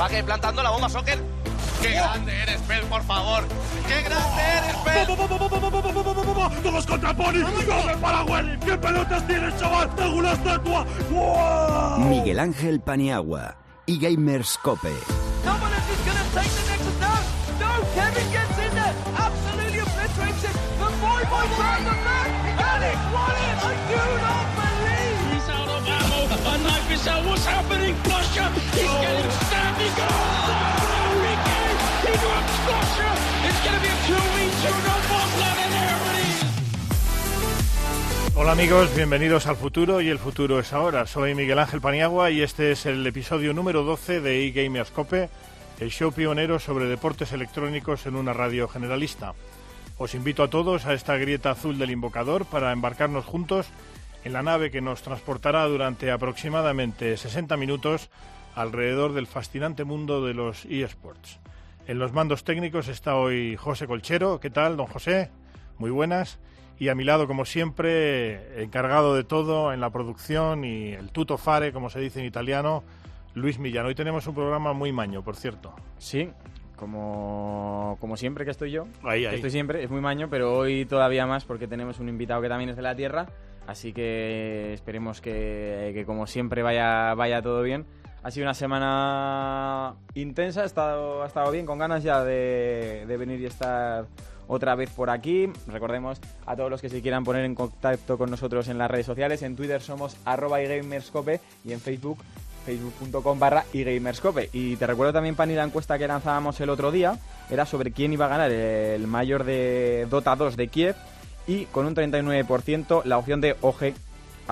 Va que plantando la bomba soccer. ¡Qué grande eres, Pel, por favor! ¡Qué grande eres, Pel! ¡Todos contra Pony! ¡Come para Willy! ¿Qué pelotas tienes, chaval? ¡Tengo una estatua! ¡Wow! Miguel Ángel Paniagua y Gamers Cope. Absolutely obliterates it. The boy boy tries the. And it's won it. I do is. What's happening? Getting to be a 2v2. No Bosland and there it is. Hola amigos, bienvenidos al futuro y el futuro es ahora. Soy Miguel Ángel Paniagua y este es el episodio número 12 de eGamerscope, el show pionero sobre deportes electrónicos en una radio generalista. Os invito a todos a esta grieta azul del invocador para embarcarnos juntos en la nave que nos transportará durante aproximadamente 60 minutos alrededor del fascinante mundo de los eSports. En los mandos técnicos está hoy José Colchero. ¿Qué tal, don José? Muy buenas. Y a mi lado, como siempre, encargado de todo en la producción y el tuto fare, como se dice en italiano, Luis Millán. Hoy tenemos un programa muy maño, por cierto. Sí, como, como siempre que estoy yo. Ahí, ahí. Estoy siempre, es muy maño, pero hoy todavía más porque tenemos un invitado que también es de la Tierra. Así que esperemos que, como siempre vaya, todo bien. Ha sido una semana intensa, ha estado, bien, con ganas ya de, de venir y estar otra vez por aquí. Recordemos a todos los que se quieran poner en contacto con nosotros en las redes sociales. En Twitter somos arroba igamerscope y en Facebook facebook.com barra igamerscope. Y te recuerdo también, Pani, la encuesta que lanzábamos el otro día. Era sobre quién iba a ganar el mayor de Dota 2 de Kiev. Y con un 39% la opción de OG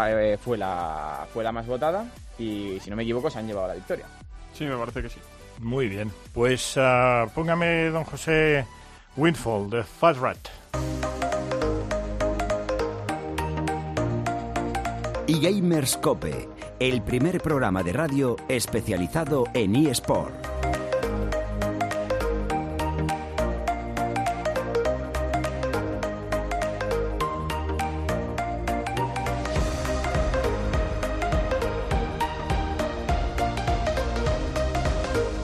eh, fue, la, fue la más votada. Y si no me equivoco, se han llevado la victoria. Sí, me parece que sí. Muy bien. Pues ah, póngame, don José Windfall, de Fast Rat. Y Gamerscope, el primer programa de radio especializado en eSport.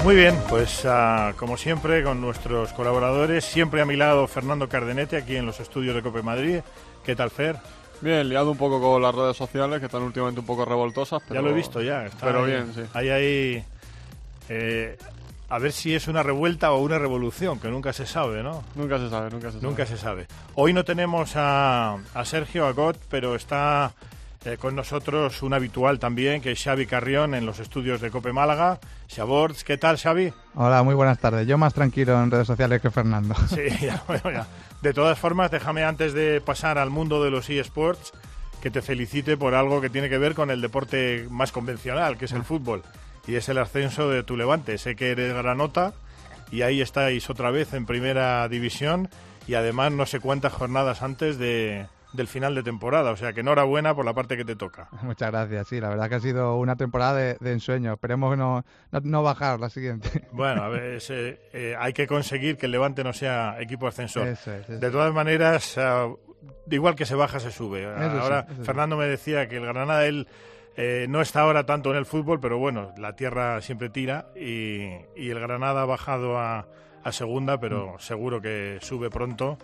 Muy bien, pues ah, como siempre con nuestros colaboradores, siempre a mi lado Fernando Cardenete aquí en los estudios de Cope Madrid. ¿Qué tal, Fer? Bien, liado un poco con las redes sociales, que están últimamente un poco revoltosas. Pero, Ya lo he visto ya. está pero ahí- bien, sí. Ahí, ahí, eh, a ver si es una revuelta o una revolución, que nunca se sabe, ¿no? Nunca se sabe, nunca se sabe. Nunca se sabe. Hoy no tenemos a, a Sergio Agot, pero está eh, con nosotros un habitual también, que es Xavi Carrión en los estudios de Cope Málaga. Xaborts, ¿qué tal, Xavi? Hola, muy buenas tardes. Yo más tranquilo en redes sociales que Fernando. Sí, ya, bueno, ya. De todas formas, déjame antes de pasar al mundo de los eSports que te felicite por algo que tiene que ver con el deporte más convencional, que es el fútbol, y es el ascenso de tu Levante. Sé que eres granota y ahí estáis otra vez en primera división y además no sé cuántas jornadas antes de, del final de temporada, o sea que enhorabuena por la parte que te toca. Muchas gracias. Sí, la verdad que ha sido una temporada de, de ensueño. Esperemos no, no, no bajar la siguiente. Bueno, a ver, eh, eh, hay que conseguir que el Levante no sea equipo ascensor. Eso es, eso De todas maneras, ah, igual que se baja, se sube. sí, ahora, eso sí. Fernando me decía que el Granada, él eh, no está ahora tanto en el fútbol, pero bueno, la tierra siempre tira y, y el Granada ha bajado a, a segunda, Mm. pero seguro que sube pronto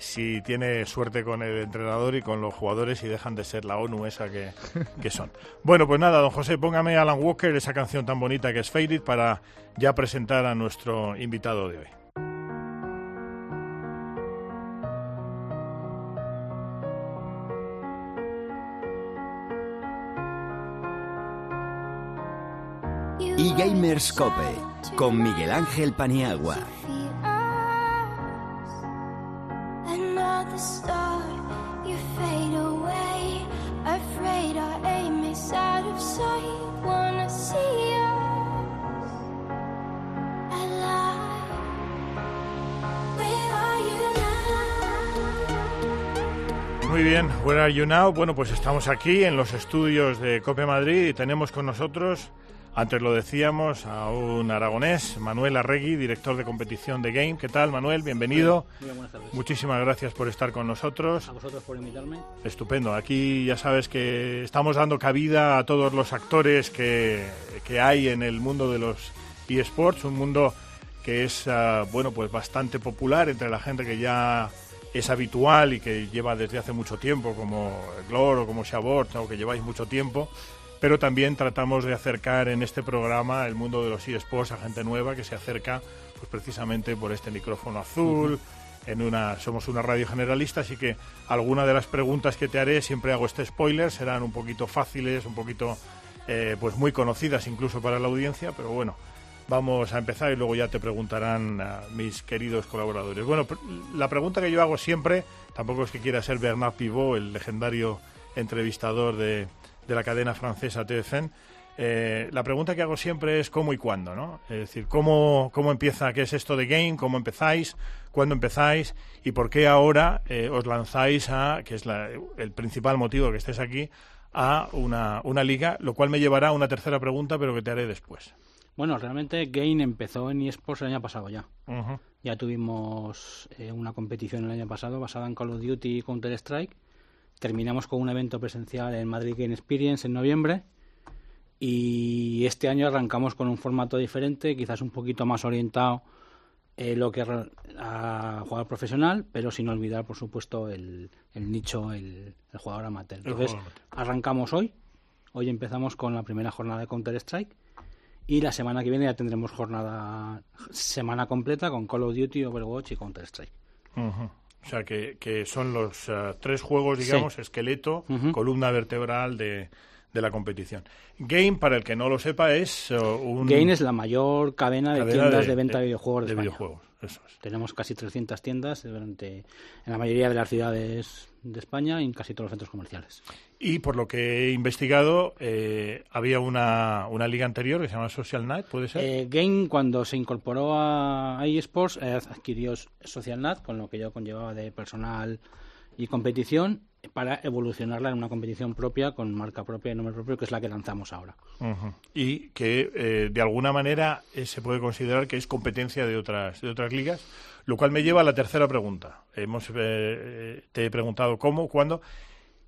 si tiene suerte con el entrenador y con los jugadores y dejan de ser la ONU esa que, que son. Bueno, pues nada, don José, póngame Alan Walker, esa canción tan bonita que es Faded, para ya presentar a nuestro invitado de hoy. Y Gamerscope, con Miguel Ángel Paniagua. Muy bien, Where Are You Now? Bueno, pues estamos aquí en los estudios de Cope Madrid y tenemos con nosotros, antes lo decíamos, a un aragonés, Manuel Arregui, director de competición de Game. ¿Qué tal, Manuel? Bienvenido. Muy buenas tardes. Muchísimas gracias por estar con nosotros. A vosotros por invitarme. Estupendo. Aquí ya sabes que estamos dando cabida a todos los actores que, que hay en el mundo de los eSports, un mundo que es ah, bueno pues bastante popular entre la gente que ya es habitual y que lleva desde hace mucho tiempo, como Glor o como Shabort, o que lleváis mucho tiempo, pero también tratamos de acercar en este programa el mundo de los eSports a gente nueva que se acerca pues precisamente por este micrófono azul. En una, somos una radio generalista, así que alguna de las preguntas que te haré, siempre hago este spoiler, serán un poquito fáciles, un poquito eh, pues muy conocidas incluso para la audiencia, pero bueno, vamos a empezar y luego ya te preguntarán a mis queridos colaboradores. Bueno, la pregunta que yo hago siempre, tampoco es que quiera ser Bernard Pivot, el legendario entrevistador de, de la cadena francesa TFN, eh, la pregunta que hago siempre es cómo y cuándo, ¿no? Es decir, cómo, cómo empieza, qué es esto de game, cómo empezáis, cuándo empezáis y por qué ahora eh, os lanzáis a, que es la- el principal motivo que estés aquí, a una, una liga, lo cual me llevará a una tercera pregunta, pero que te haré después. Bueno, realmente Gain empezó en eSports el año pasado ya. Ya tuvimos eh, una competición el año pasado basada en Call of Duty y Counter-Strike. Terminamos con un evento presencial en Madrid Game Experience en noviembre. Y este año arrancamos con un formato diferente, quizás un poquito más orientado eh, lo que a jugador profesional, pero sin olvidar, por supuesto, el, el nicho, el, el jugador amateur. Entonces, jugador amateur. arrancamos hoy. Hoy empezamos con la primera jornada de Counter-Strike. Y la semana que viene ya tendremos jornada, semana completa con Call of Duty, Overwatch y Counter-Strike. Ujú. O sea, que, que son los eh, tres juegos, Sí. digamos, esqueleto, columna vertebral de, de la competición. Game, para el que no lo sepa, es eh, un... Game es la mayor cadena de tiendas de, venta de, videojuegos de, de España. videojuegos, eso es. Tenemos casi 300 tiendas durante, en la mayoría de las ciudades de España y en casi todos los centros comerciales. Y por lo que he investigado, eh, había una, una liga anterior que se llama Social Night, ¿puede ser? Eh, Game, cuando se incorporó a eSports, eh, adquirió SocialNat, con lo que yo conllevaba de personal y competición, para evolucionarla en una competición propia, con marca propia y nombre propio, que es la que lanzamos ahora. Y que eh, de alguna manera eh, se puede considerar que es competencia de otras, de otras ligas, lo cual me lleva a la tercera pregunta. Hemos, eh, te he preguntado cómo, cuándo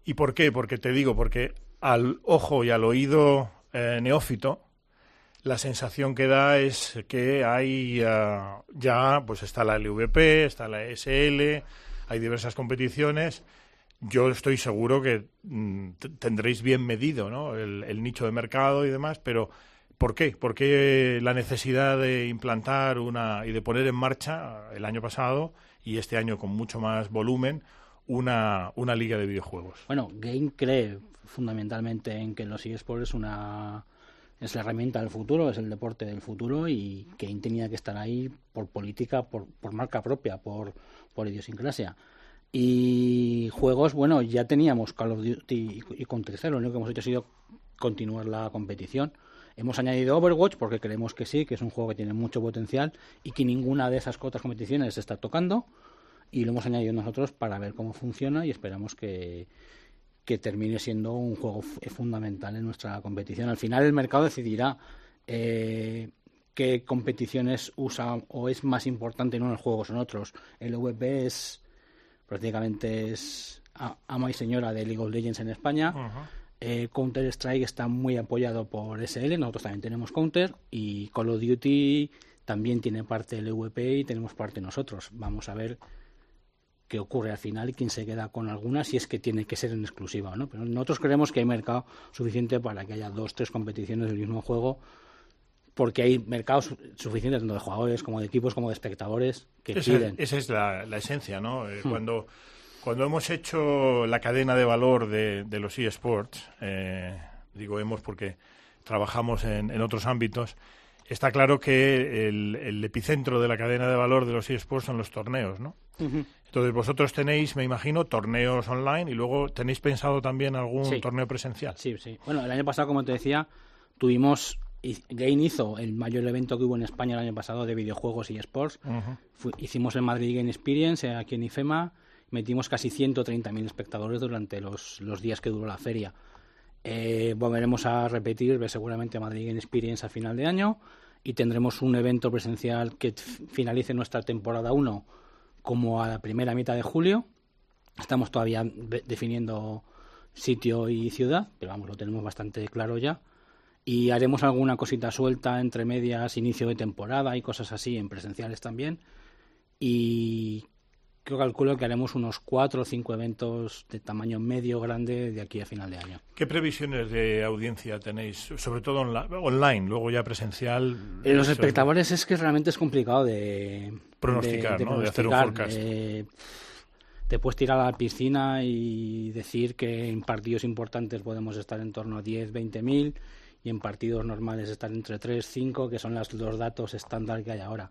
y por qué. Porque te digo, porque al ojo y al oído eh, neófito, la sensación que da es que hay ah, ya, pues está la LVP, está la SL, hay diversas competiciones. Yo estoy seguro que mm, tendréis bien medido ¿no? el, nicho de mercado y demás, pero ¿por qué? ¿Por qué la necesidad de implantar una y de poner en marcha el año pasado y este año con mucho más volumen una, una liga de videojuegos? Bueno, Game cree fundamentalmente en que los eSports es una es la herramienta del futuro, es el deporte del futuro y Game tenía que estar ahí por política, por, por marca propia, por, por idiosincrasia. Y juegos, bueno, ya teníamos Call of Duty y, Counter-Strike, lo único que hemos hecho ha sido continuar la competición. Hemos añadido Overwatch porque creemos que sí, que es un juego que tiene mucho potencial y que ninguna de esas otras competiciones está tocando. Y lo hemos añadido nosotros para ver cómo funciona y esperamos que, que termine siendo un juego fu- fundamental en nuestra competición. Al final el mercado decidirá eh, qué competiciones usa o es más importante en unos juegos o en otros. El VP es prácticamente es ama y señora de League of Legends en España. Eh, Counter Strike está muy apoyado por SL, nosotros también tenemos Counter y Call of Duty también tiene parte del VP y tenemos parte nosotros. Vamos a ver qué ocurre al final y quién se queda con alguna si es que tiene que ser en exclusiva o no. Pero nosotros creemos que hay mercado suficiente para que haya dos, tres competiciones del mismo juego porque hay mercado su- suficiente tanto de jugadores como de equipos como de espectadores que Esa, piden. esa es la, la esencia, ¿no? Eh, Hmm. Cuando, cuando hemos hecho la cadena de valor de, de los eSports, eh, digo hemos porque trabajamos en, en otros ámbitos, está claro que el, el epicentro de la cadena de valor de los eSports son los torneos, ¿no? Entonces vosotros tenéis, me imagino, torneos online y luego tenéis pensado también algún Sí. torneo presencial. Sí, sí. Bueno, el año pasado, como te decía, tuvimos. Gain hizo el mayor evento que hubo en España el año pasado de videojuegos y sports. Ujú. Fu- hicimos el Madrid Game Experience eh, aquí en IFEMA. Metimos casi 130.000 espectadores durante los, los días que duró la feria. Eh, volveremos a repetir eh, seguramente Madrid Game Experience a final de año y tendremos un evento presencial que finalice nuestra temporada 1 como a la primera mitad de julio. Estamos todavía definiendo sitio y ciudad, pero vamos, lo tenemos bastante claro ya. Y haremos alguna cosita suelta entre medias, inicio de temporada y cosas así en presenciales también. Y yo calculo que haremos unos cuatro o cinco eventos de tamaño medio grande de aquí a final de año. ¿Qué previsiones de audiencia tenéis? Sobre todo onla- online, luego ya presencial. Eh, Los espectadores es que realmente es complicado de Pronosticar, ¿no? De hacer un forecast. Eh, te puedes tirar a la piscina y decir que en partidos importantes podemos estar en torno a 10, 20 mil y en partidos normales estar entre 3, 5, que son las- los datos estándar que hay ahora.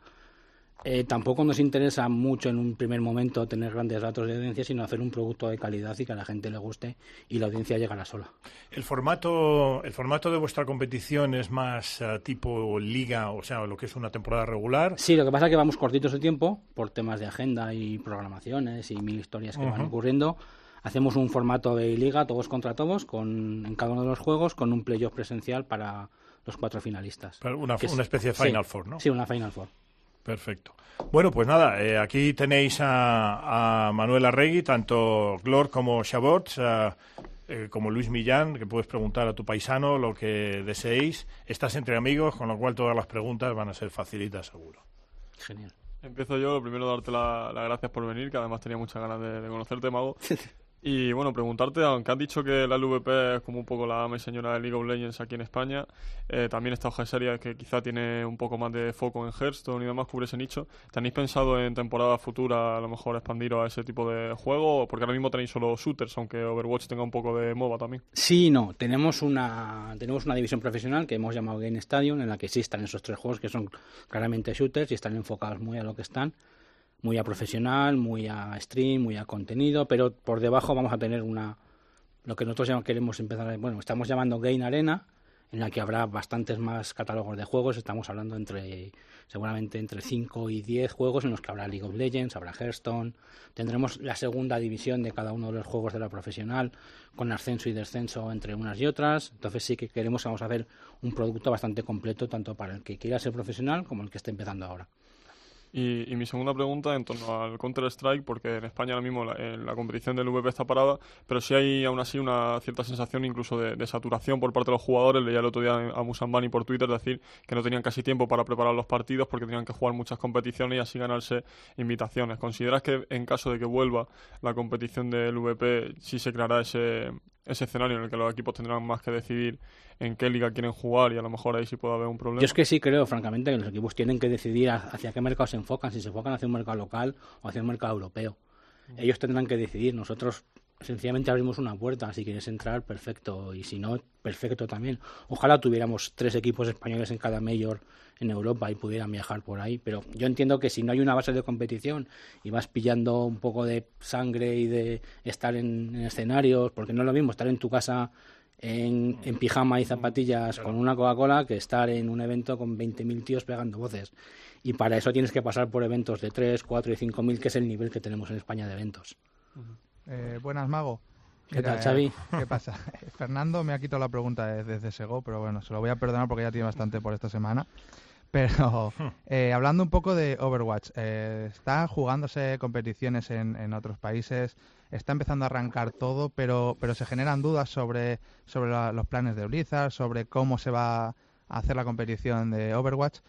Eh, tampoco nos interesa mucho en un primer momento tener grandes datos de audiencia, sino hacer un producto de calidad y que a la gente le guste y la audiencia llegará sola. El formato, el formato de vuestra competición es más eh, tipo liga, o sea, lo que es una temporada regular. Sí, lo que pasa es que vamos cortitos de tiempo por temas de agenda y programaciones y mil historias que van Ujú. ocurriendo. Hacemos un formato de liga, todos contra todos, con, en cada uno de los juegos, con un playoff presencial para los cuatro finalistas. Pero Una, es- especie de sí, Final Four, ¿no? Sí, una Final Four. Perfecto. Bueno, pues nada, eh, aquí tenéis a, a Manuel Arregui, tanto Glor como Chabots, eh, eh, como Luis Millán, que puedes preguntar a tu paisano lo que deseéis. Estás entre amigos, con lo cual todas las preguntas van a ser facilitas, seguro. Genial. Empiezo yo, lo primero darte la- las gracias por venir, que además tenía muchas ganas de, de conocerte, Mago. Y bueno, preguntarte, aunque has dicho que la LVP es como un poco la ama señora de League of Legends aquí en España, eh, también esta hoja de serie que quizá tiene un poco más de foco en Hearthstone y demás, cubre ese nicho. ¿Tenéis pensado en temporada futura a lo mejor expandiros a ese tipo de juego? Porque ahora mismo tenéis solo shooters, aunque Overwatch tenga un poco de MOBA también. Sí, no. Tenemos una, tenemos una división profesional que hemos llamado Game Stadium, en la que sí esos tres juegos que son claramente shooters y están enfocados muy a lo que están, muy a profesional, muy a stream, muy a contenido, pero por debajo vamos a tener una, lo que nosotros queremos empezar, bueno, estamos llamando Game Arena, en la que habrá bastantes más catálogos de juegos, estamos hablando entre, seguramente entre 5 y 10 juegos en los que habrá League of Legends, habrá Hearthstone, tendremos la segunda división de cada uno de los juegos de la profesional, con ascenso y descenso entre unas y otras, entonces sí que queremos, vamos a hacer un producto bastante completo, tanto para el que quiera ser profesional como el que esté empezando ahora. Y, y mi segunda pregunta en torno al Counter-Strike, porque en España ahora mismo la, en la competición del VP está parada, pero sí hay aún así una cierta sensación incluso de, de saturación por parte de los jugadores. Leía el otro día a Musambani por Twitter decir que no tenían casi tiempo para preparar los partidos porque tenían que jugar muchas competiciones y así ganarse invitaciones. ¿Consideras que en caso de que vuelva la competición del VP sí se creará ese, ese escenario en el que los equipos tendrán más que decidir en qué liga quieren jugar y a lo mejor ahí sí puede haber un problema? Yo es que sí creo, francamente, que los equipos tienen que decidir hacia qué mercado se enfocan, si se enfocan hacia un mercado local o hacia un mercado europeo. Ellos tendrán que decidir. Nosotros sencillamente abrimos una puerta. Si quieres entrar, perfecto. Y si no, perfecto también. Ojalá tuviéramos tres equipos españoles en cada mayor en Europa y pudieran viajar por ahí. Pero yo entiendo que si no hay una base de competición y vas pillando un poco de sangre y de estar en, en escenarios, porque no es lo mismo estar en tu casa en, en pijama y zapatillas con una Coca-Cola que estar en un evento con 20.000 tíos pegando voces. Y para eso tienes que pasar por eventos de 3, 4 y 5.000, que es el nivel que tenemos en España de eventos. Eh, buenas, Mago. ¿Qué tal, eh, Xavi? ¿Qué pasa? Fernando me ha quitado la pregunta de- desde Sego, pero bueno, se lo voy a perdonar porque ya tiene bastante por esta semana. Pero eh, hablando un poco de Overwatch, eh, está jugándose competiciones en, en otros países, está empezando a arrancar todo, pero, pero se generan dudas sobre, sobre la- los planes de Blizzard, sobre cómo se va a hacer la competición de Overwatch.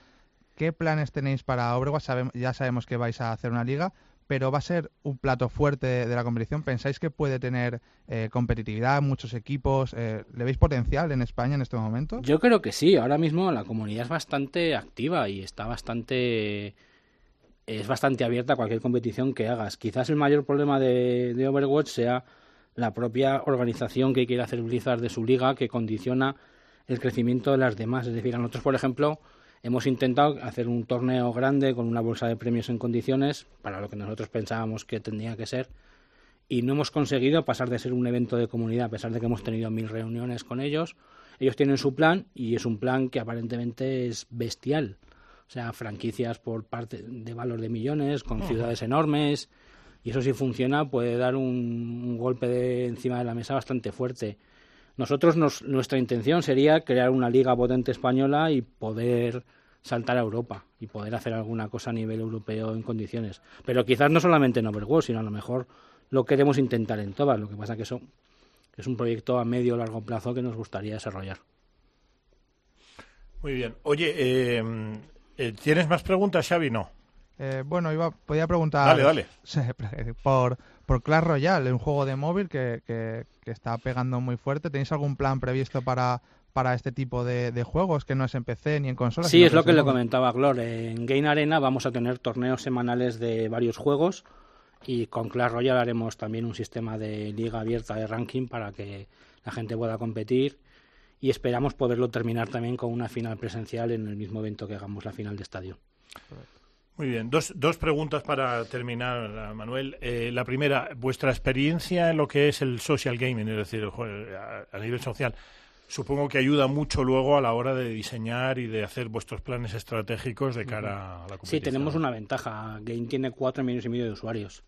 ¿Qué planes tenéis para Overwatch? Ya sabemos que vais a hacer una liga, pero va a ser un plato fuerte de, la competición. ¿Pensáis que puede tener eh, competitividad, muchos equipos? Eh, ¿Le veis potencial en España en este momento? Yo creo que sí, ahora mismo la comunidad es bastante activa y está bastante es bastante abierta a cualquier competición que hagas. Quizás el mayor problema de, de Overwatch sea la propia organización que quiere hacer Blizzard de su liga que condiciona el crecimiento de las demás. Es decir, a nosotros, por ejemplo, hemos intentado hacer un torneo grande con una bolsa de premios en condiciones para lo que nosotros pensábamos que tendría que ser y no hemos conseguido pasar de ser un evento de comunidad, a pesar de que hemos tenido mil reuniones con ellos. Ellos tienen su plan y es un plan que aparentemente es bestial. O sea, franquicias por parte de valor de millones, con ciudades enormes. Y eso si funciona puede dar un, un golpe de encima de la mesa bastante fuerte. Nosotros, nos- nuestra intención sería crear una liga potente española y poder saltar a Europa y poder hacer alguna cosa a nivel europeo en condiciones. Pero quizás no solamente en Overwatch, sino a lo mejor lo queremos intentar en todas. Lo que pasa que es un proyecto a medio o largo plazo que nos gustaría desarrollar. Muy bien. Oye, eh, eh, ¿tienes más preguntas, Xavi? No. Eh, bueno, iba, podía preguntar Dale, dale. por, por Clash Royale, un juego de móvil que, que, que está pegando muy fuerte. ¿Tenéis algún plan previsto para, para este tipo de, de juegos que no es en PC ni en consolas? Sí, es lo que le comentaba Glor. En Game Arena vamos a tener torneos semanales de varios juegos y con Clash Royale haremos también un sistema de liga abierta de ranking para que la gente pueda competir y esperamos poderlo terminar también con una final presencial en el mismo evento que hagamos la final de estadio. Muy bien, dos, dos preguntas para terminar, Manuel. Eh, la primera, vuestra experiencia en lo que es el social gaming, es decir, el a, a nivel social, supongo que ayuda mucho luego a la hora de diseñar y de hacer vuestros planes estratégicos de cara a la competición. Sí, tenemos una ventaja. Game tiene cuatro millones y medio de usuarios.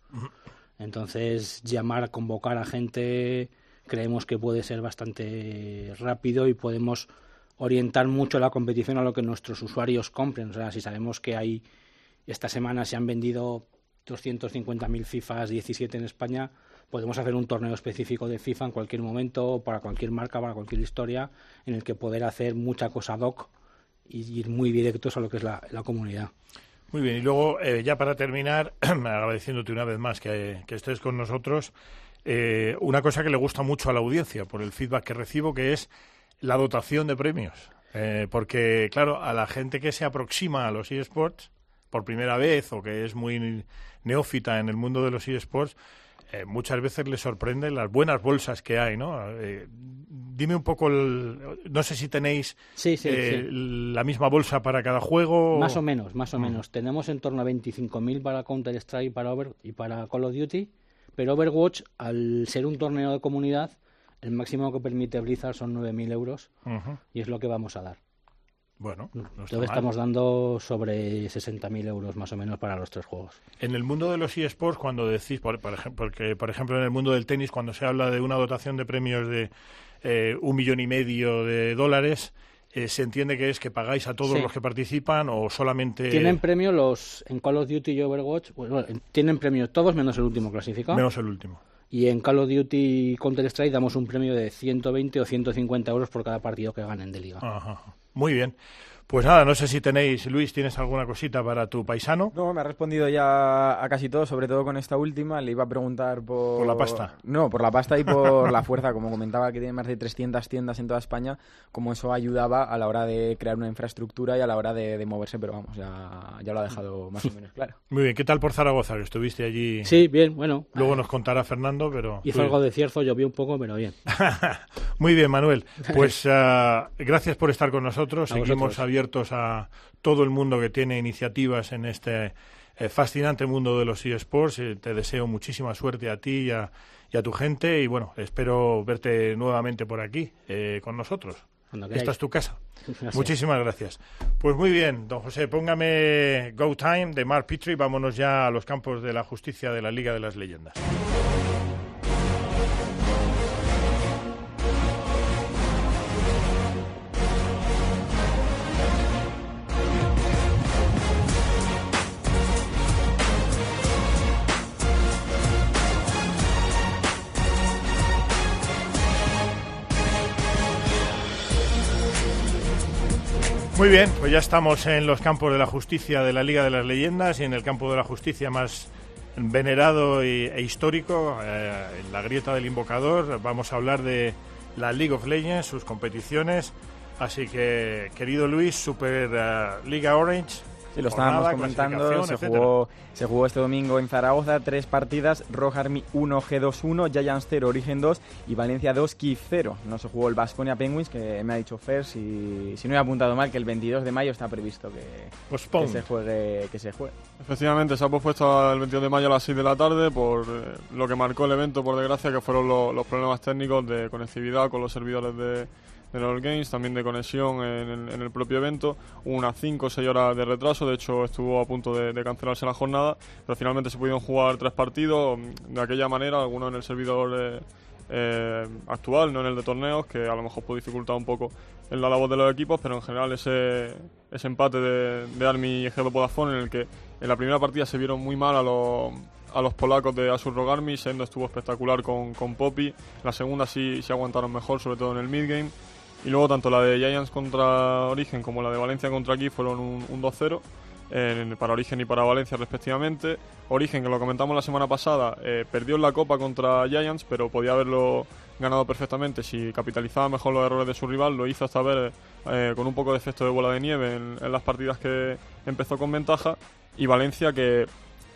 Entonces, llamar a convocar a gente creemos que puede ser bastante rápido y podemos orientar mucho la competición a lo que nuestros usuarios compren. O sea, si sabemos que hay esta semana se han vendido 250.000 FIFAs 17 en España, podemos hacer un torneo específico de FIFA en cualquier momento, para cualquier marca, para cualquier historia, en el que poder hacer mucha cosa ad hoc y ir muy directos a lo que es la, comunidad. Muy bien, y luego, eh, ya para terminar, agradeciéndote una vez más que, que estés con nosotros, eh, una cosa que le gusta mucho a la audiencia por el feedback que recibo, que es la dotación de premios. Eh, porque, claro, a la gente que se aproxima a los eSports por primera vez o que es muy neófita en el mundo de los eSports, eh, muchas veces le sorprenden las buenas bolsas que hay, ¿no? Eh, dime un poco, el- no sé si tenéis Sí, sí, eh, sí. la misma bolsa para cada juego. Más o menos, más o Mm. menos. Tenemos en torno a 25.000 para Counter-Strike para Over y para Call of Duty, pero Overwatch, al ser un torneo de comunidad, el máximo que permite Blizzard son 9.000 euros y es lo que vamos a dar. Bueno, no Entonces mal. estamos dando sobre 60.000 euros más o menos para los tres juegos. En el mundo de los eSports, cuando decís, por, por ejemplo, porque, por ejemplo, en el mundo del tenis, cuando se habla de una dotación de premios de eh, un millón y medio de dólares, eh, ¿se entiende que es que pagáis a todos Sí. los que participan o solamente... Tienen premio los en Call of Duty y Overwatch, bueno, en- tienen premio todos menos el último clasificado. Menos el último. Y en Call of Duty y Counter-Strike damos un premio de 120 o 150 euros por cada partido que ganen de liga. Muy bien. Pues nada, no sé si tenéis, Luis, ¿tienes alguna cosita para tu paisano? No, me ha respondido ya a casi todo, sobre todo con esta última. Le iba a preguntar por... Por la pasta. No, por la pasta y por la fuerza. Como comentaba que tiene más de 300 tiendas en toda España, como eso ayudaba a la hora de crear una infraestructura y a la hora de, de moverse, pero vamos, ya, ya lo ha dejado más o menos claro. Muy bien, ¿qué tal por Zaragoza? Que estuviste allí. Sí, bien, bueno. Luego nos contará Fernando, pero... Hizo algo de cierzo, llovió un poco, pero bien. Muy bien, Manuel. Pues ah, gracias por estar con nosotros. A Seguimos vosotros. Abiertos a todo el mundo que tiene iniciativas en este eh, fascinante mundo de los eSports. Eh, te deseo muchísima suerte a ti y a, y a tu gente. Y bueno, espero verte nuevamente por aquí eh, con nosotros. Esta es tu casa. Gracias. Muchísimas gracias. Pues muy bien, don José, póngame Go Time de Mark Petrie. Vámonos ya a los campos de la justicia de la Liga de las Leyendas. Muy bien, pues ya estamos en los campos de la justicia de la Liga de las Leyendas y en el campo de la justicia más venerado y- e histórico, eh, en la grieta del invocador. Vamos a hablar de la League of Legends, sus competiciones. Así que, querido Luis, Super eh, Liga Orange. Sí, lo estábamos comentando, se etcétera. jugó, se jugó este domingo en Zaragoza, tres partidas, Rock Army 1, G2-1, Giants 0, Origen 2 y Valencia 2, Kiev 0. No se jugó el Basconia Penguins, que me ha dicho Fer, si, si no he apuntado mal, que el 22 de mayo está previsto que, que Postponed. se juegue. Que se juegue. Efectivamente, se ha pospuesto el 22 de mayo a las 6 de la tarde por eh, lo que marcó el evento, por desgracia, que fueron lo- los problemas técnicos de conectividad con los servidores de, de los Games, también de conexión en el, en el propio evento. Unas 5 o 6 horas de retraso, de hecho estuvo a punto de, cancelarse la jornada, pero finalmente se pudieron jugar tres partidos mm, de aquella manera, algunos en el servidor eh, eh, actual, no en el de torneos, que a lo mejor puede dificultar un poco en la labor de los equipos, pero en general ese, ese empate de, de Army y Egedo Vodafone en el que en la primera partida se vieron muy mal a los, a los polacos de Asur Rogarmi, Sendo estuvo espectacular con, con Poppy, la segunda sí, sí aguantaron mejor, sobre todo en el midgame, Y luego tanto la de Giants contra Origen como la de Valencia contra aquí fueron un, un 2-0 eh, para Origen y para Valencia respectivamente. Origen, que lo comentamos la semana pasada, eh, perdió en la Copa contra Giants, pero podía haberlo ganado perfectamente si capitalizaba mejor los errores de su rival. Lo hizo esta vez eh, con un poco de efecto de bola de nieve en, en las partidas que empezó con ventaja. Y Valencia, que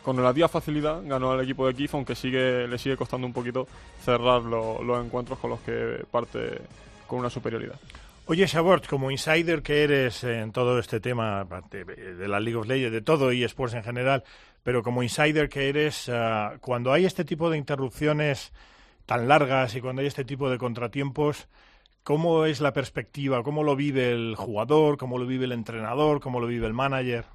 con relativa facilidad ganó al equipo de Kif, aunque sigue, le sigue costando un poquito cerrar lo- los encuentros con los que parte con una superioridad. Oye, Shabort, como insider que eres en todo este tema aparte de la League of Legends, de todo y esports en general, pero como insider que eres, ah, cuando hay este tipo de interrupciones tan largas y cuando hay este tipo de contratiempos, ¿cómo es la perspectiva? ¿Cómo lo vive el jugador? ¿Cómo lo vive el entrenador? ¿Cómo lo vive el manager?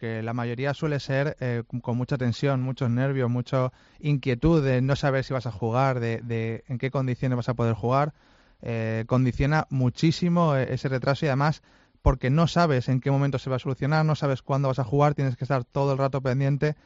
Que la mayoría suele ser eh, con mucha tensión, muchos nervios, mucha inquietud de no saber si vas a jugar, de, de en qué condiciones vas a poder jugar. Eh, condiciona muchísimo eh, ese retraso y además porque no sabes en qué momento se va a solucionar, no sabes cuándo vas a jugar, tienes que estar todo el rato pendiente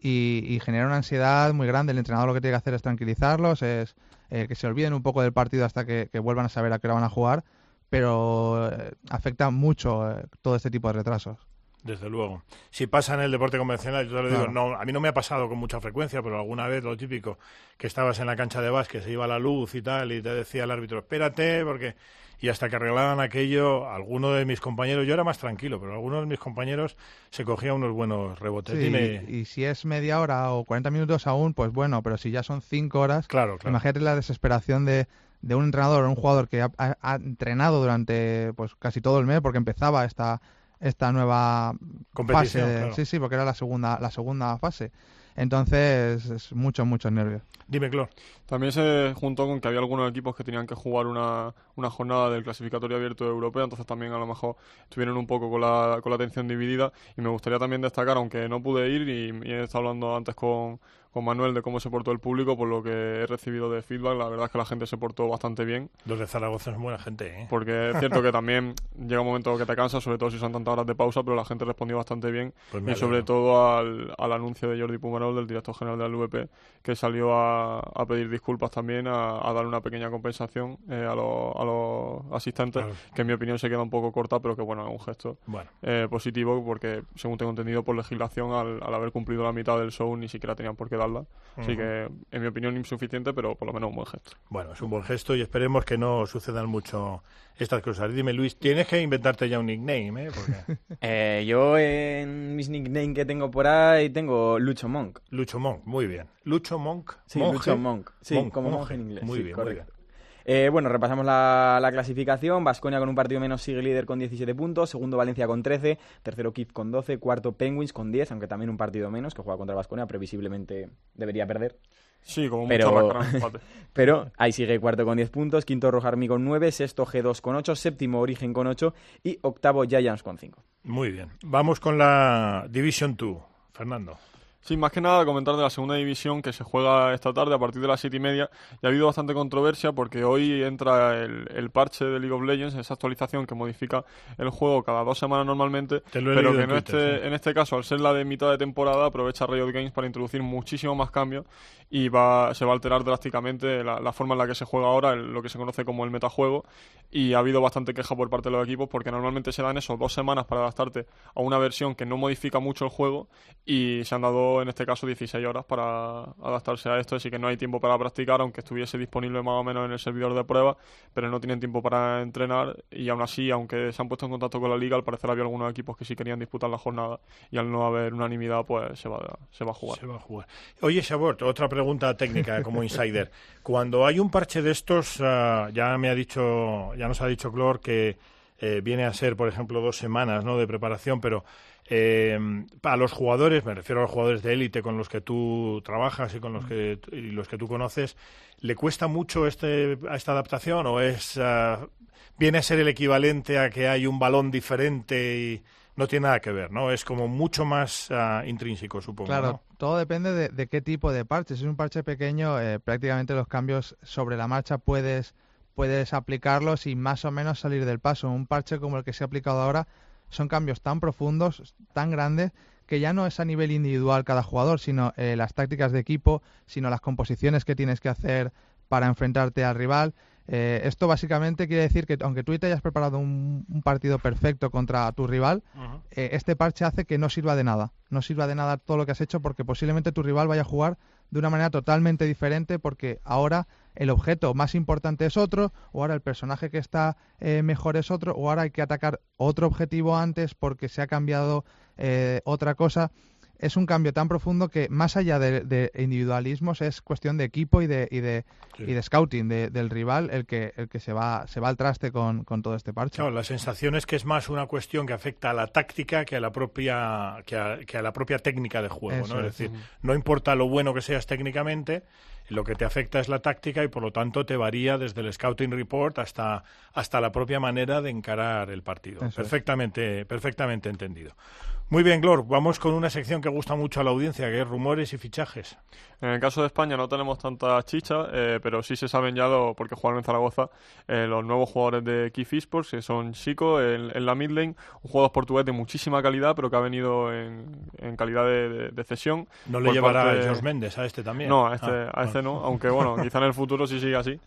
y, genera una ansiedad muy grande. El entrenador lo que tiene que hacer es tranquilizarlos, es eh, que se olviden un poco del partido hasta que, que vuelvan a saber a qué hora van a jugar, pero eh, afecta mucho eh, todo este tipo de retrasos. Desde luego. Si pasa en el deporte convencional, yo te lo digo, Claro. no, a mí no me ha pasado con mucha frecuencia, pero alguna vez lo típico, que estabas en la cancha de básquet, se iba la luz y tal, y te decía el árbitro, espérate, porque... Y hasta que arreglaban aquello, alguno de mis compañeros, yo era más tranquilo, pero algunos de mis compañeros se cogían unos buenos rebotes. Sí, y si es media hora o 40 minutos aún, pues bueno, pero si ya son 5 horas, claro, claro. imagínate la desesperación de, de un entrenador o un jugador que ha, ha- ha entrenado durante pues casi todo el mes porque empezaba esta esta nueva Competición, fase. de- claro. Sí, sí, porque era la segunda la segunda fase. Entonces, es mucho, muchos nervios. Dime, Clor. También se juntó con que había algunos equipos que tenían que jugar una, una jornada del clasificatorio abierto europeo, entonces también a lo mejor estuvieron un poco con la, con la atención dividida. Y me gustaría también destacar, aunque no pude ir y, y he estado hablando antes con, con Manuel de cómo se portó el público, por lo que he recibido de feedback, la verdad es que la gente se portó bastante bien. Los de Zaragoza son buena gente, ¿eh? Porque es cierto que también llega un momento que te cansas, sobre todo si son tantas horas de pausa, pero la gente respondió bastante bien. Pues y sobre todo al, al anuncio de Jordi Pumarol, del director general del VP, que salió a, a pedir disculpas también, a, a dar una pequeña compensación eh, a, los, a los asistentes, Claro. que en mi opinión se queda un poco corta, pero que bueno, es un gesto Bueno. eh, positivo, porque según tengo entendido por legislación, al, al haber cumplido la mitad del show, ni siquiera tenían por qué Así que, en mi opinión, insuficiente, pero por lo menos un buen gesto. Bueno, es un buen gesto y esperemos que no sucedan mucho estas cosas. Dime, Luis, tienes que inventarte ya un nickname, ¿eh? Porque Eh, yo en mis nicknames que tengo por ahí tengo Lucho Monk. Lucho Monk, muy bien. Lucho Monk. Sí, monje. Lucho Monk. Sí, Monk, como monje. monje en inglés. Muy sí, bien, correcto. muy bien. Eh, bueno, repasamos la, la clasificación. Vasconia con un partido menos sigue líder con 17 puntos. Segundo Valencia con 13. Tercero Kif con 12. Cuarto Penguins con 10, aunque también un partido menos que juega contra Vasconia. Previsiblemente debería perder. Sí, como Pero- mucho empate. Pero ahí sigue cuarto con 10 puntos. Quinto Rojarmi con 9. Sexto G2 con 8. Séptimo Origen con 8. Y octavo Giants con 5. Muy bien. Vamos con la Division 2. Fernando. Sí, más que nada comentar de la segunda división que se juega esta tarde a partir de las siete y media. Y ha habido bastante controversia porque hoy entra el, el parche de League of Legends, esa actualización que modifica el juego cada dos semanas normalmente. Pero que en Twitter, este, sí. en este caso, al ser la de mitad de temporada, aprovecha Riot Games para introducir muchísimo más cambios y va, se va a alterar drásticamente la, la forma en la que se juega ahora, el- lo que se conoce como el metajuego. Y ha habido bastante queja por parte de los equipos porque normalmente se dan esos dos semanas para adaptarte a una versión que no modifica mucho el juego y se han dado en este caso 16 horas para adaptarse a esto, así que no hay tiempo para practicar, aunque estuviese disponible más o menos en el servidor de prueba, pero no tienen tiempo para entrenar y aún así, aunque se han puesto en contacto con la liga, al parecer había algunos equipos que sí querían disputar la jornada y al no haber unanimidad, pues se va, se va a jugar. Se va a jugar. Oye, Shabort, otra pregunta técnica como insider. Cuando hay un parche de estos, ah, ya me ha dicho, ya nos ha dicho Clor que eh, viene a ser, por ejemplo, dos semanas ¿no? de preparación, pero eh, a los jugadores, me refiero a los jugadores de élite con los que tú trabajas y con los que y los que tú conoces, ¿le cuesta mucho este a esta adaptación o es ah, viene a ser el equivalente a que hay un balón diferente y no tiene nada que ver, ¿no? Es como mucho más ah, intrínseco, supongo. Claro, ¿no? todo depende de, de qué tipo de parche. Si es un parche pequeño, eh, prácticamente los cambios sobre la marcha puedes, puedes aplicarlos y más o menos salir del paso. Un parche como el que se ha aplicado ahora son cambios tan profundos, tan grandes, que ya no es a nivel individual cada jugador, sino eh, las tácticas de equipo, sino las composiciones que tienes que hacer para enfrentarte al rival. Eh, esto básicamente quiere decir que aunque tú te hayas preparado un, un partido perfecto contra tu rival, eh, este parche hace que no sirva de nada. No sirva de nada todo lo que has hecho porque posiblemente tu rival vaya a jugar de una manera totalmente diferente porque ahora el objeto más importante es otro, o ahora el personaje que está eh, mejor es otro, o ahora hay que atacar otro objetivo antes porque se ha cambiado eh, otra cosa. Es un cambio tan profundo que más allá de, de individualismos es cuestión de equipo y de, y de, Sí. y de scouting de- del rival el que, el que se, va, se va al traste con, con todo este parche. Claro, la sensación es que es más una cuestión que afecta a la táctica que a la propia que a, que a la propia técnica de juego, Eso ¿no? Es es. decir, no importa lo bueno que seas técnicamente, lo que te afecta es la táctica y por lo tanto te varía desde el scouting report hasta hasta la propia manera de encarar el partido. Eso es. perfectamente perfectamente entendido. Muy bien, Glor, vamos con una sección que gusta mucho a la audiencia, que es rumores y fichajes. En el caso de España no tenemos tanta chicha, eh, pero sí se saben ya, lo, porque jugaron en Zaragoza, eh, los nuevos jugadores de Kif Esports, que son Chico en, en la mid lane, un jugador portugués de muchísima calidad, pero que ha venido en, en calidad de, de- de cesión. No le llevará parte- a George Méndez a este también. No, a este, Ah, a este aunque bueno, quizá en el futuro sí siga así.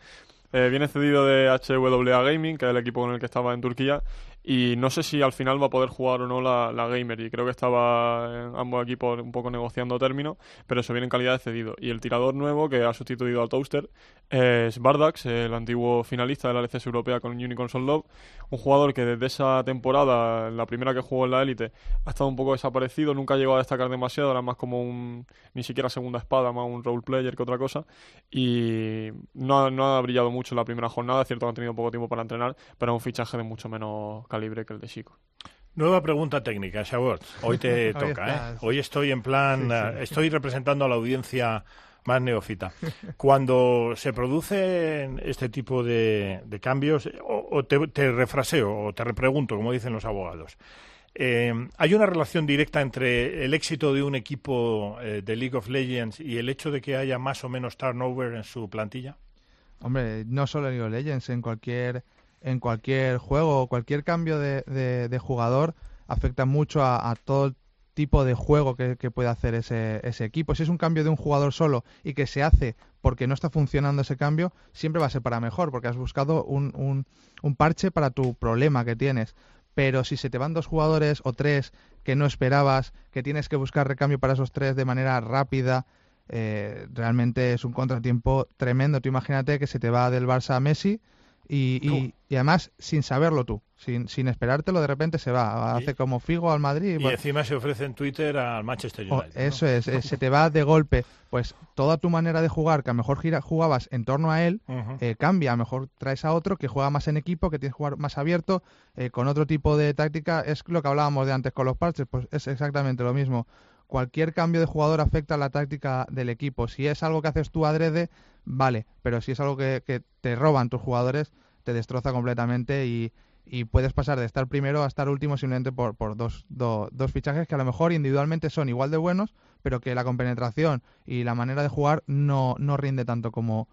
Eh, viene cedido de HWA Gaming, que es el equipo con el que estaba en Turquía, y no sé si al final va a poder jugar o no la, la Gamer, y creo que estaba en ambos equipos un poco negociando términos, pero eso viene en calidad de cedido. Y el tirador nuevo, que ha sustituido al Toaster, es Bardax, el antiguo finalista de la LCS europea con Unicorn Love, un jugador que desde esa temporada, la primera que jugó en la élite, ha estado un poco desaparecido, nunca ha llegado a destacar demasiado, era más como un, ni siquiera segunda espada, más un role player que otra cosa, y no, no ha brillado mucho en la primera jornada, es cierto que han tenido poco tiempo para entrenar, pero es un fichaje de mucho menos calibre que el de Chico. Nueva pregunta técnica. Hoy te toca. ¿eh? Hoy estoy en plan, Sí, sí. eh, estoy representando a la audiencia más neófita. Cuando se producen este tipo de, de cambios, o, o te, te refraseo o te repregunto, como dicen los abogados, eh, ¿hay una relación directa entre el éxito de un equipo eh, de League of Legends y el hecho de que haya más o menos turnover en su plantilla? Hombre, no solo en League of Legends, en cualquier, en cualquier juego o cualquier cambio de, de- jugador afecta mucho a, todo tipo de juego que, que puede hacer ese, ese equipo. Si es un cambio de un jugador solo y que se hace porque no está funcionando ese cambio, siempre va a ser para mejor, porque has buscado un, un, un parche para tu problema que tienes. Pero si se te van dos jugadores o tres que no esperabas, que tienes que buscar recambio para esos tres de manera rápida, eh, realmente es un contratiempo tremendo. Tú imagínate que se te va del Barça a Messi y, y- y además sin saberlo tú, sin, sin esperártelo, de repente se va. Hace como Figo al Madrid. Y bueno, encima se ofrece en Twitter al Manchester o- United. eso es, se te va de golpe. Pues toda tu manera de jugar, que a lo mejor gira- jugabas en torno a él, eh, cambia. A lo mejor traes a otro que juega más en equipo, que tienes que jugar más abierto, eh, con otro tipo de táctica. Es lo que hablábamos de antes con los parches, pues es exactamente lo mismo. Cualquier cambio de jugador afecta a la táctica del equipo. Si es algo que haces tú adrede, vale, pero si es algo que, te roban tus jugadores, te destroza completamente y, y puedes pasar de estar primero a estar último simplemente por, por dos, do- dos fichajes que a lo mejor individualmente son igual de buenos, pero que la compenetración y la manera de jugar no, no rinde tanto como,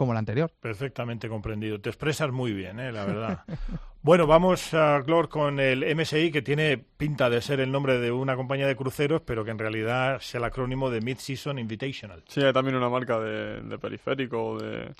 como la anterior. Perfectamente comprendido. Te expresas muy bien, ¿eh? la verdad. bueno, vamos a Glor con el MSI, que tiene pinta de ser el nombre de una compañía de cruceros, pero que en realidad es el acrónimo de Mid-Season Invitational. Sí, hay también una marca de, de periférico o de,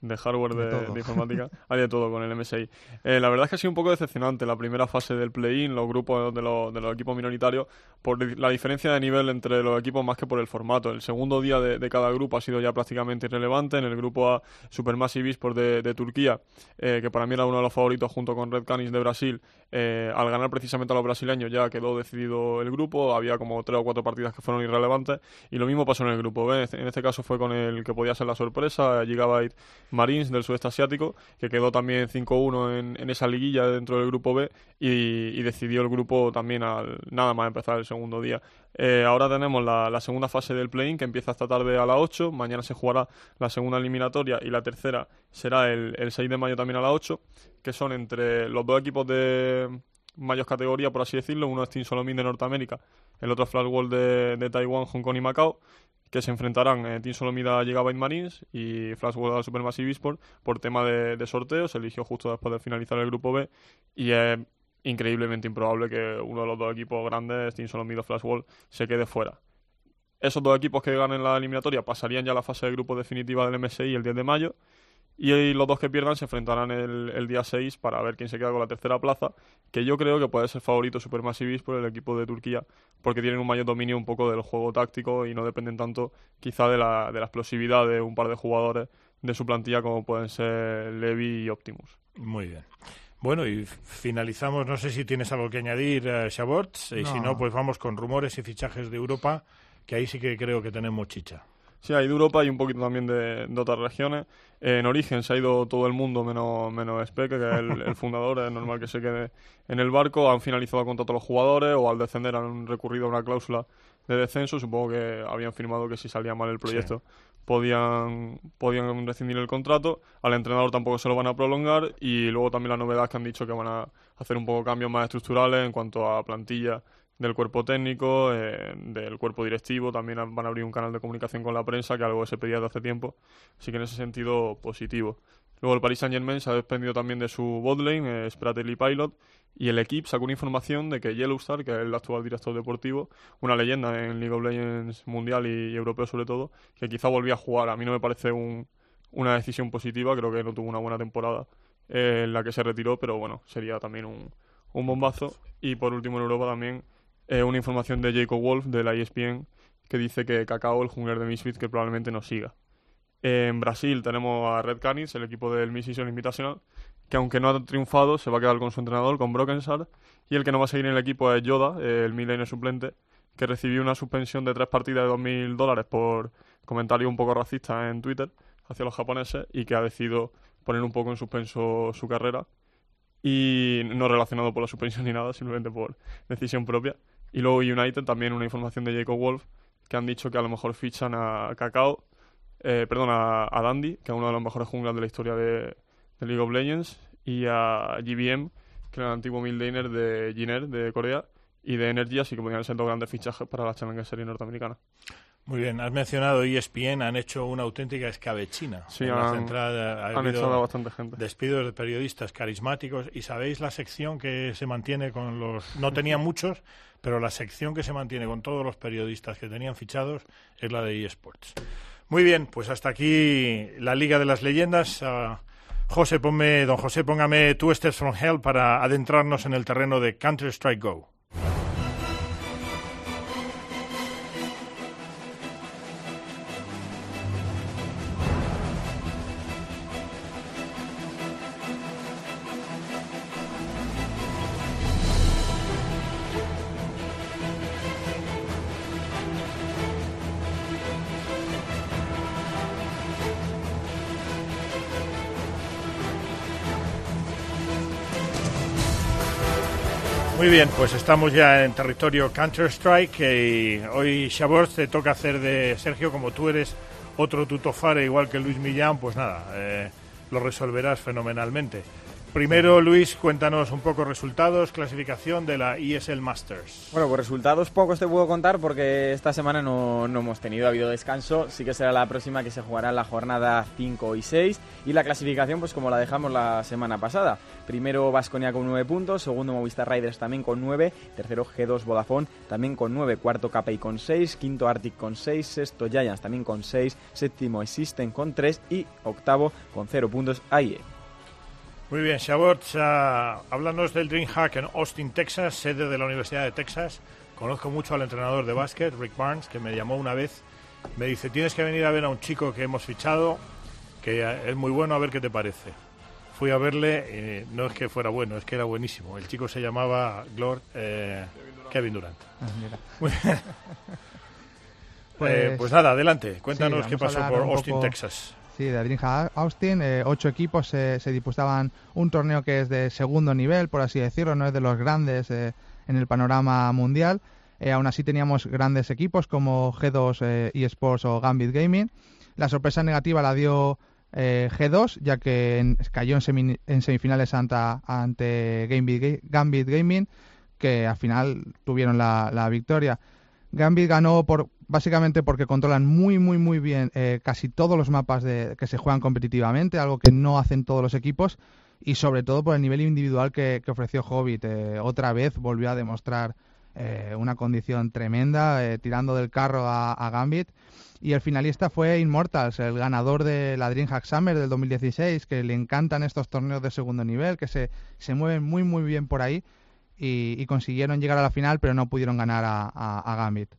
de hardware De de, todo. de informática. hay de todo con el MSI. Eh, la verdad es que ha sido un poco decepcionante la primera fase del play-in, los grupos de los, de los equipos minoritarios, por la diferencia de nivel entre los equipos más que por el formato. El segundo día de, cada grupo ha sido ya prácticamente irrelevante. En el grupo A, Supermassive Esports de, de Turquía, eh, que para mí era uno de los favoritos junto con Red Canis de Brasil, eh, al ganar precisamente a los brasileños ya quedó decidido el grupo. Había como tres o cuatro partidas que fueron irrelevantes. Y lo mismo pasó en el grupo B. En este caso fue con el que podía ser la sorpresa, Gigabyte Marines del sudeste asiático, que quedó también 5-1 en, en esa liguilla dentro del grupo B y, decidió el grupo también al nada más empezar el segundo día. Eh, ahora tenemos la, segunda fase del play-in que empieza esta tarde a las 8, mañana se jugará la segunda eliminatoria y la tercera será el, el 6 de mayo también a las 8, que son entre los dos equipos de mayor categoría, por así decirlo, uno es Team Solomon de Norteamérica, el otro Flash World de Taiwán, Hong Kong y Macao, que se enfrentarán eh, Team Solomida a Gigabyte Marines y Flash World Supermassive Esport por tema de, de sorteo. Se eligió justo después de finalizar el grupo B y es increíblemente improbable que uno de los dos equipos grandes, Team Solomida o Flash World, se quede fuera. Esos dos equipos que ganen la eliminatoria pasarían ya a la fase de grupo definitiva del MSI el 10 de mayo. Y los dos que pierdan se enfrentarán el, el, día 6 para ver quién se queda con la tercera plaza, que yo creo que puede ser favorito Supermassivis por el equipo de Turquía, porque tienen un mayor dominio un poco del juego táctico y no dependen tanto quizá de la, de la explosividad de un par de jugadores de su plantilla como pueden ser Levi y Optimus. Muy bien. Bueno, y finalizamos, no sé si tienes algo que añadir, uh, y si no, pues vamos con rumores y fichajes de Europa, que ahí sí que creo que tenemos chicha. Sí, hay de Europa y un poquito también de, otras regiones. en origen se ha ido todo el mundo menos, menos Speck, que es el, fundador, es normal que se quede en el barco. Han finalizado con todos los jugadores o al descender han recurrido a una cláusula de descenso. Supongo que habían firmado que si salía mal el proyecto podían, podían rescindir el contrato. Al entrenador tampoco se lo van a prolongar y luego también la novedad que han dicho que van a hacer un poco cambios más estructurales en cuanto a plantilla del cuerpo técnico, eh, del cuerpo directivo, también van a abrir un canal de comunicación con la prensa, que algo se pedía desde hace tiempo, así que en ese sentido positivo. Luego el Paris Saint Germain se ha desprendido también de su botlane, eh, Pilot, y el equipo sacó una información de que Yellowstar, que es el actual director deportivo, una leyenda en League of Legends mundial y, europeo sobre todo, que quizá volvía a jugar. A mí no me parece una decisión positiva, creo que no tuvo una buena temporada eh, en la que se retiró, pero bueno, sería también un, un bombazo. Y por último en Europa también eh, una información de Jacob Wolf de la ESPN que dice que Cacao, el jungler de Misfits, que probablemente nos siga. En Brasil tenemos a Red Canis, el equipo del Mississippi Invitational, que aunque no ha triunfado, se va a quedar con su entrenador, con Brokensar, y el que no va a seguir en el equipo es Yoda, el midlaner suplente, que recibió una suspensión de tres partidas de 2.000 dólares por comentarios un poco racistas en Twitter hacia los japoneses y que ha decidido poner un poco en suspenso su carrera y no relacionado por la suspensión ni nada, simplemente por decisión propia. Y luego United, también una información de Jacob Wolf, que han dicho que a lo mejor fichan a Cacao, eh, perdón, a, Dandy, que es uno de los mejores junglas de la historia de, League of Legends, y a GBM, que es el antiguo midlaner de Giner de Corea, y de Energy, así que podrían ser dos grandes fichajes para la Challenger Series norteamericana. Muy bien, has mencionado ESPN, han hecho una auténtica escabechina. Sí, han, han echado bastante gente. Despidos de periodistas carismáticos. ¿Y sabéis la sección que se mantiene con los... No tenía muchos, pero la sección que se mantiene con todos los periodistas que tenían fichados es la de eSports. Muy bien, pues hasta aquí la Liga de las Leyendas. Ah, José, ponme, don José, póngame Two Steps from Hell para adentrarnos en el terreno de Counter-Strike Go. Bien, pues estamos ya en territorio Counter-Strike y hoy, Shabor, te toca hacer de Sergio, como tú eres otro tutofare igual que Luis Millán, pues nada, eh, lo resolverás fenomenalmente. Primero, Luis, cuéntanos un poco resultados, clasificación de la ESL Masters. Bueno, pues resultados pocos te puedo contar porque esta semana no, no, hemos tenido, ha habido descanso. Sí que será la próxima que se jugará la jornada 5 y 6. Y la clasificación, pues como la dejamos la semana pasada. Primero Vasconia con 9 puntos, segundo Movistar Riders también con 9, tercero G2 Vodafone también con 9, cuarto KPI con 6, quinto Arctic con 6, sexto Giants también con 6, séptimo System con 3 y octavo con 0 puntos AIE. Muy bien, Shabot, háblanos del DreamHack en Austin, Texas, sede de la Universidad de Texas. Conozco mucho al entrenador de básquet, Rick Barnes, que me llamó una vez. Me dice, tienes que venir a ver a un chico que hemos fichado, que es muy bueno, a ver qué te parece. Fui a verle, y no es que fuera bueno, es que era buenísimo. El chico se llamaba Glord, eh, Kevin Durant. Ah, pues, pues, nada, adelante. Cuéntanos qué pasó por Austin, Texas. Sí, de DreamHack Austin, eh, ocho equipos se, disputaban un torneo que es de segundo nivel, por así decirlo, no es de los grandes eh, en el panorama mundial. Eh, aún así teníamos grandes equipos como G2 eSports o Gambit Gaming. La sorpresa negativa la dio G2, ya que cayó en, semifinales ante, ante Gambit, Gaming, que al final tuvieron la victoria. Gambit ganó por básicamente porque controlan muy, muy, muy bien eh, casi todos los mapas de, que se juegan competitivamente, algo que no hacen todos los equipos, y sobre todo por el nivel individual que, ofreció Hobbit. Eh, otra vez volvió a demostrar eh, una condición tremenda, tirando del carro a, a Gambit. Y el finalista fue Immortals, el ganador de la DreamHack Summer del 2016, que le encantan estos torneos de segundo nivel, que se, se mueven muy muy bien por ahí y, y consiguieron llegar a la final, pero no pudieron ganar a, a- a Gambit.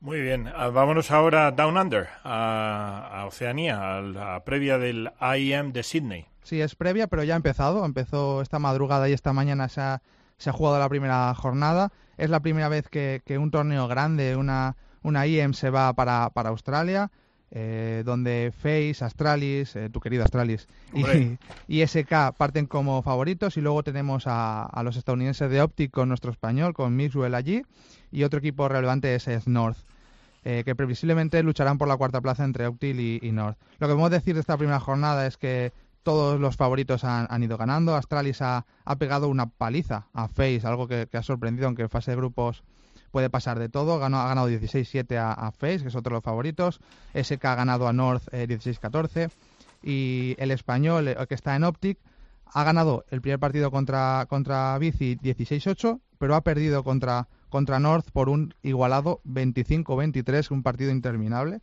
Muy bien, Ah, vámonos ahora Down Under, a, a Oceanía, a la previa del IEM de Sydney. Sí, es previa, pero ya ha empezado. Empezó esta madrugada y esta mañana se ha, se ha jugado la primera jornada. Es la primera vez que, que un torneo grande, una, una IEM, se va para, para Australia, eh, donde Face, Astralis, eh, tu querido Astralis, y, y SK parten como favoritos. Y luego tenemos a, a los estadounidenses de Optic con nuestro español, con Mixwell allí. Y otro equipo relevante es Ed North eh, que previsiblemente lucharán por la cuarta plaza entre Optil y, y North. Lo que podemos decir de esta primera jornada es que todos los favoritos han, han ido ganando. Astralis ha, ha pegado una paliza a Face, algo que, que ha sorprendido, aunque en fase de grupos puede pasar de todo. Ganó, ha ganado 16-7 a, a Face, que es otro de los favoritos. SK ha ganado a North eh, 16-14. Y el español, eh, que está en Optic, ha ganado el primer partido contra, contra Bici 16-8, pero ha perdido contra, contra North por un igualado 25-23, un partido interminable.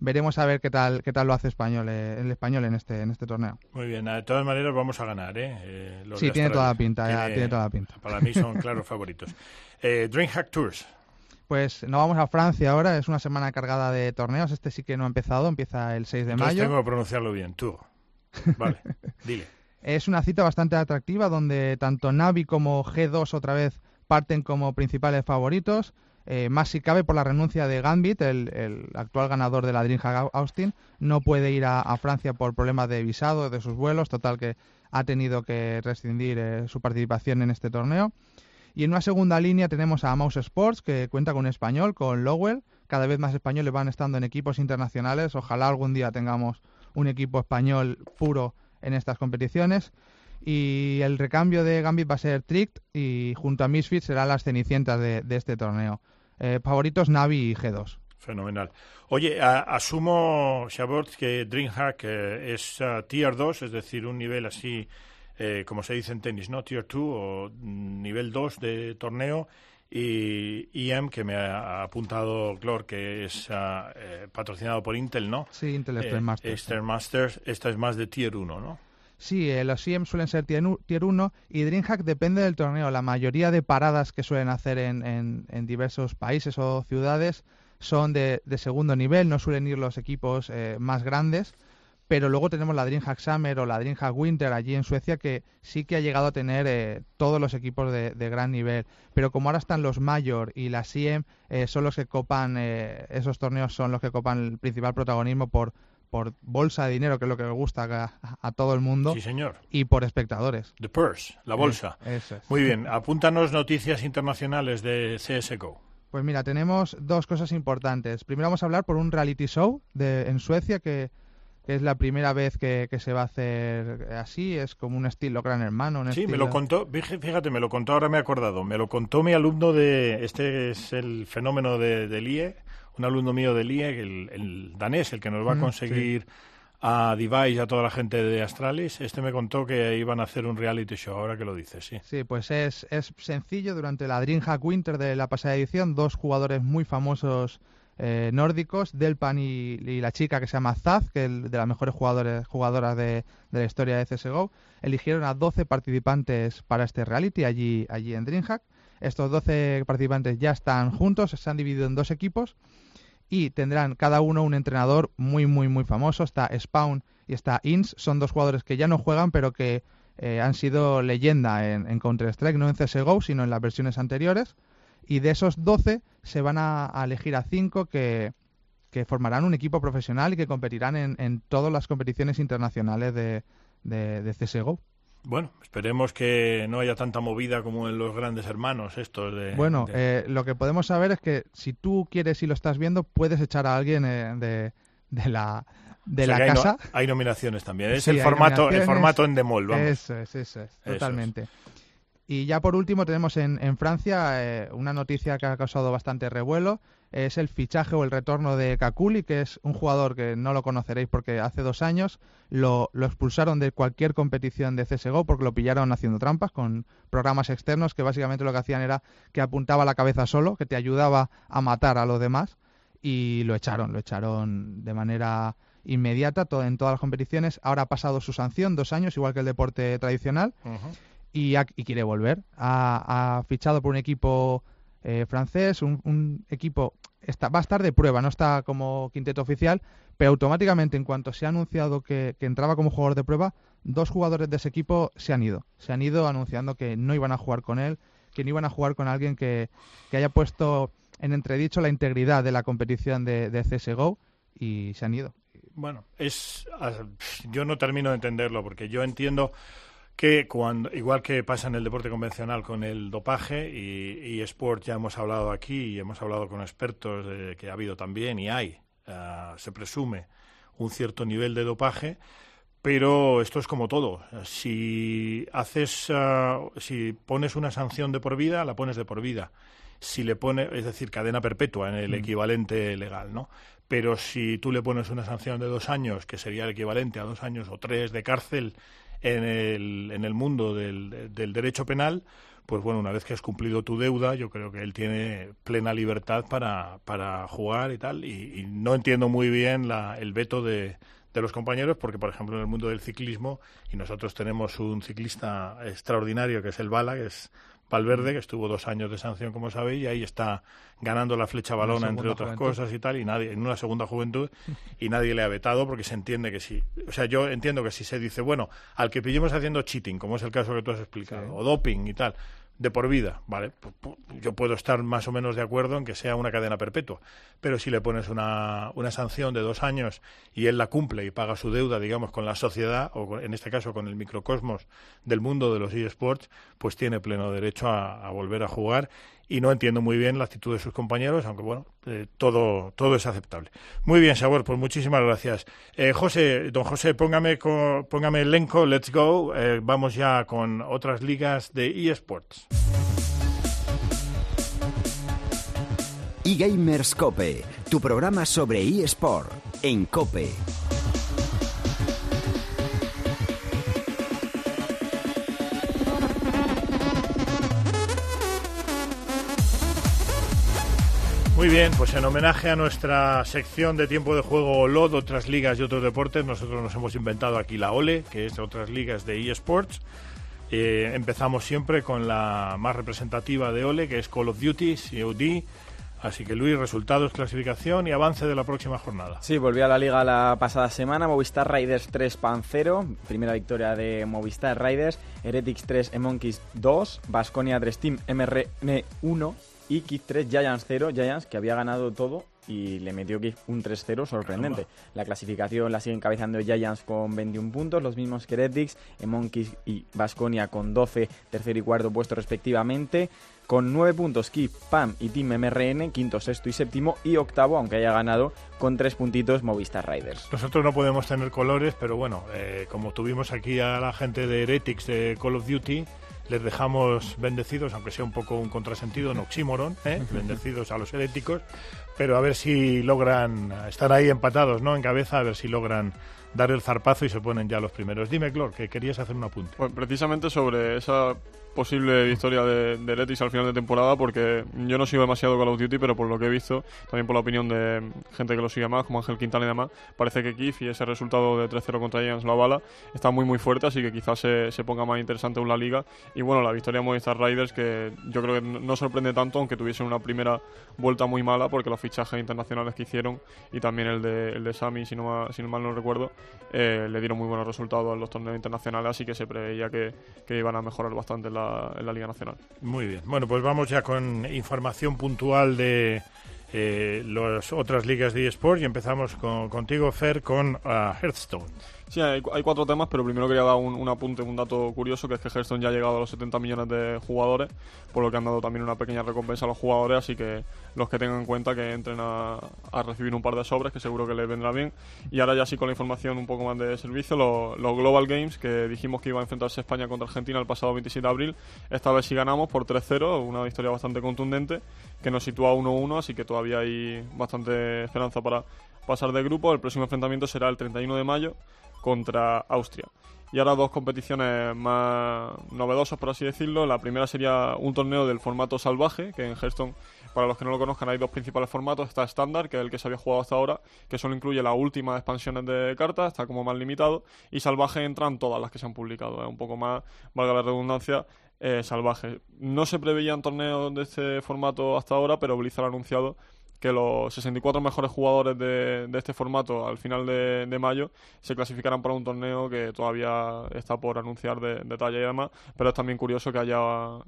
Veremos a ver qué tal qué tal lo hace español eh, el español en este en este torneo. Muy bien, de todas maneras vamos a ganar, ¿eh? Eh, los Sí, tiene toda la pinta, ya, tiene toda la pinta. Para mí son claros favoritos. Eh, DreamHack Tours. Pues nos vamos a Francia ahora, es una semana cargada de torneos, este sí que no ha empezado, empieza el 6 de Entonces mayo. tengo que pronunciarlo bien, Tour. Vale, dile. Es una cita bastante atractiva donde tanto Navi como G2 otra vez parten como principales favoritos. Eh, más si cabe por la renuncia de Gambit, el, actual ganador de la DreamHack Austin, no puede ir a, Francia por problemas de visado de sus vuelos, total que ha tenido que rescindir eh, su participación en este torneo. Y en una segunda línea tenemos a Mouse Sports, que cuenta con un español, con Lowell. Cada vez más españoles van estando en equipos internacionales. Ojalá algún día tengamos un equipo español puro en estas competiciones. Y el recambio de Gambit va a ser Tricked y junto a Misfits serán las cenicientas de este torneo. Eh, favoritos Navi y G2. Fenomenal. Oye, a- asumo, Shabot, que DreamHack eh, es ah, Tier 2, es decir, un nivel así, eh, como se dice en tenis, ¿no? Tier 2 o mm, nivel 2 de torneo. Y IEM, que me ha apuntado Glor, que es eh, patrocinado por Intel, ¿no? Sí, Intel Eh, Extreme Masters. Extreme Masters, esta es más de Tier 1, ¿no? Sí, eh, los IEM suelen ser tier, u- tier 1 y DreamHack depende del torneo. La mayoría de paradas que suelen hacer en, en- en diversos países o ciudades son de, segundo nivel, no suelen ir los equipos eh, más grandes, pero luego tenemos la DreamHack Summer o la DreamHack Winter allí en Suecia que sí que ha llegado a tener eh, todos los equipos de, de gran nivel. Pero como ahora están los Major y las IEM, eh, son los que copan, eh, esos torneos son los que copan el principal protagonismo por por bolsa de dinero, que es lo que le gusta a, a todo el mundo. Sí, señor. Y por espectadores. The Purse, la bolsa. Eh, eso es. Muy bien, apúntanos noticias internacionales de CSGO. Pues mira, tenemos dos cosas importantes. Primero vamos a hablar por un reality show de, en Suecia que, que es la primera vez que, que se va a hacer así. Es como un estilo Gran Hermano. Un Sí, estilo... me lo contó, fíjate, fíjate, me lo contó, ahora me he acordado, me lo contó mi alumno de, este es el fenómeno de, del IE, un alumno mío del IE, el, el danés, el que nos va a conseguir a Device y a toda la gente de Astralis, este me contó que iban a hacer un reality show, ahora que lo dices, sí. Sí, pues es, es sencillo. Durante la DreamHack Winter de la pasada edición, dos jugadores muy famosos eh, nórdicos, Delpan y, y la chica que se llama Zaz, que es de las mejores jugadores, jugadoras de, de la historia de CSGO, eligieron a 12 participantes para este reality allí, allí en DreamHack. Estos 12 participantes ya están juntos, se han dividido en dos equipos y tendrán cada uno un entrenador muy, muy, muy famoso. Está Spawn y está Ins, son dos jugadores que ya no juegan, pero que eh, han sido leyenda en, en Counter-Strike, no en CSGO, sino en las versiones anteriores. Y de esos 12 se van a, a elegir a 5 que, que formarán un equipo profesional y que competirán en, en todas las competiciones internacionales de, de, de CSGO. Bueno, esperemos que no haya tanta movida como en los grandes hermanos estos de... Bueno, de- eh, lo que podemos saber es que si tú quieres y lo estás viendo, puedes echar a alguien eh, de, de la, de o sea la no- casa. hay nominaciones también, es Sí, el formato, el formato en demol, vamos. Eso es, eso es, Eso es. Y ya por último tenemos en, en Francia eh, una noticia que ha causado bastante revuelo. Es el fichaje o el retorno de Kakuli, que es un jugador que no lo conoceréis porque hace dos años lo, expulsaron de cualquier competición de CSGO porque lo pillaron haciendo trampas con programas externos que básicamente lo que hacían era que apuntaba la cabeza solo, que te ayudaba a matar a los demás y lo echaron, lo echaron de manera inmediata en todas las competiciones. Ahora ha pasado su sanción, dos años, igual que el deporte tradicional y, ha- y quiere volver. Ha, ha fichado por un equipo eh, francés, un, un equipo está, va a estar de prueba, no está como quinteto oficial, pero automáticamente en cuanto se ha anunciado que, entraba como jugador de prueba, dos jugadores de ese equipo se han ido. Se han ido anunciando que no iban a jugar con él, que no iban a jugar con alguien que, que haya puesto en entredicho la integridad de la competición de, de CSGO y se han ido. Bueno, es yo no termino de entenderlo porque yo entiendo que cuando igual que pasa en el deporte convencional con el dopaje y, y sport ya hemos hablado aquí y hemos hablado con expertos de que ha habido también y hay ah, se presume un cierto nivel de dopaje pero esto es como todo. Si haces, ah, si pones una sanción de por vida, la pones de por vida. Si le pones, es decir, cadena perpetua en el Mm. equivalente legal, ¿no? Pero si tú le pones una sanción de dos años, que sería el equivalente a dos años o tres de cárcel en el, en el mundo del, del derecho penal, pues bueno, una vez que has cumplido tu deuda, yo creo que él tiene plena libertad para, para jugar y tal. Y, y no entiendo muy bien la, el veto de, de los compañeros, porque por ejemplo en el mundo del ciclismo, y nosotros tenemos un ciclista extraordinario que es el Bala, que es Valverde, que estuvo dos años de sanción, como sabéis, y ahí está ganando la flecha balona, entre otras juventud. cosas y tal, y nadie, en una segunda juventud, y nadie le ha vetado porque se entiende que sí. O sea, yo entiendo que si se dice, bueno, al que pillemos haciendo cheating, como es el caso que tú has explicado, o doping y tal, de por vida, ¿vale? Yo puedo estar más o menos de acuerdo en que sea una cadena perpetua, pero si le pones una, una sanción de dos años y él la cumple y paga su deuda, digamos, con la sociedad, o en este caso con el microcosmos del mundo de los eSports, pues tiene pleno derecho a volver a jugar y no entiendo muy bien la actitud de sus compañeros, aunque bueno, eh, todo, todo es aceptable. Muy bien, Sabor, pues muchísimas gracias. Eh, José, don José, póngame, póngame el elenco, let's go. Eh, vamos ya con otras ligas de eSports. eGamers Cope, tu programa sobre eSport en Cope. Muy bien, pues en homenaje a nuestra sección de tiempo de juego LOD, otras ligas y otros deportes, nosotros nos hemos inventado aquí la OLE, que es de otras ligas de eSports. Eh, empezamos siempre con la más representativa de OLE, que es Call of Duty, COD. Así que Luis, resultados, clasificación y avance de la próxima jornada. Sí, volvió a la liga la pasada semana. Movistar Riders 3 Pan 0. Primera victoria de Movistar Riders. Heretics 3 Monkeys 2. Basconia 3 Team MRN 1. Y Kid 3 Giants 0. Giants que había ganado todo y le metió Kid un 3-0 sorprendente. La clasificación la sigue encabezando Giants con 21 puntos, los mismos que Heretics. Monkeys y Basconia con 12, tercero y cuarto puesto respectivamente. Con 9 puntos Kip, PAM y Team MRN, quinto, sexto y séptimo. Y octavo, aunque haya ganado, con 3 puntitos Movistar Riders. Nosotros no podemos tener colores, pero bueno, eh, como tuvimos aquí a la gente de Heretics de Call of Duty, les dejamos bendecidos, aunque sea un poco un contrasentido, un oxímoron, ¿eh? bendecidos a los heréticos, pero a ver si logran estar ahí empatados, ¿no? En cabeza, a ver si logran dar el zarpazo y se ponen ya los primeros. Dime, Clor, que querías hacer un apunte. Pues precisamente sobre esa posible victoria de, de Letis al final de temporada, porque yo no sigo demasiado Call of Duty, pero por lo que he visto, también por la opinión de gente que lo sigue más, como Ángel Quintana y demás, parece que Kif y ese resultado de 3-0 contra Giants la bala está muy muy fuerte, así que quizás se, se ponga más interesante la liga. Y bueno, la victoria de Movistar Riders, que yo creo que no sorprende tanto, aunque tuviesen una primera vuelta muy mala, porque los fichajes internacionales que hicieron y también el de, el de Sami, si no, ma- si mal no recuerdo, eh, le dieron muy buenos resultados en los torneos internacionales, así que se preveía que, que iban a mejorar bastante en en la Liga Nacional. Muy bien. Bueno, pues vamos ya con información puntual de eh, las otras ligas de eSports y empezamos con- contigo, Fer, con ah, Hearthstone. Sí, hay, hay cuatro temas, pero primero quería dar un, un apunte, un dato curioso, que es que Hearthstone ya ha llegado a los 70 millones de jugadores, por lo que han dado también una pequeña recompensa a los jugadores, así que los que tengan en cuenta que entren a, a recibir un par de sobres, que seguro que les vendrá bien. Y ahora ya sí con la información un poco más de servicio, lo- los Global Games, que dijimos que iba a enfrentarse España contra Argentina el pasado 27 de abril, esta vez sí ganamos por 3-0, una victoria bastante contundente, que nos sitúa 1-1, así que todavía hay bastante esperanza para pasar de grupo. El próximo enfrentamiento será el 31 de mayo contra Austria. Y ahora dos competiciones más novedosas, por así decirlo. La primera sería un torneo del formato salvaje, que en Hearthstone, para los que no lo conozcan, hay dos principales formatos. Está estándar, que es el que se había jugado hasta ahora, que solo incluye las últimas expansiones de cartas, está como más limitado. Y salvaje entran todas las que se han publicado, es un poco más, valga la redundancia, eh, salvaje. No se preveían torneos de este formato hasta ahora, pero Blizzard ha anunciado que los 64 mejores jugadores de, de este formato al final de, de mayo se clasificarán para un torneo que todavía está por anunciar de detalle y demás, pero es también curioso que haya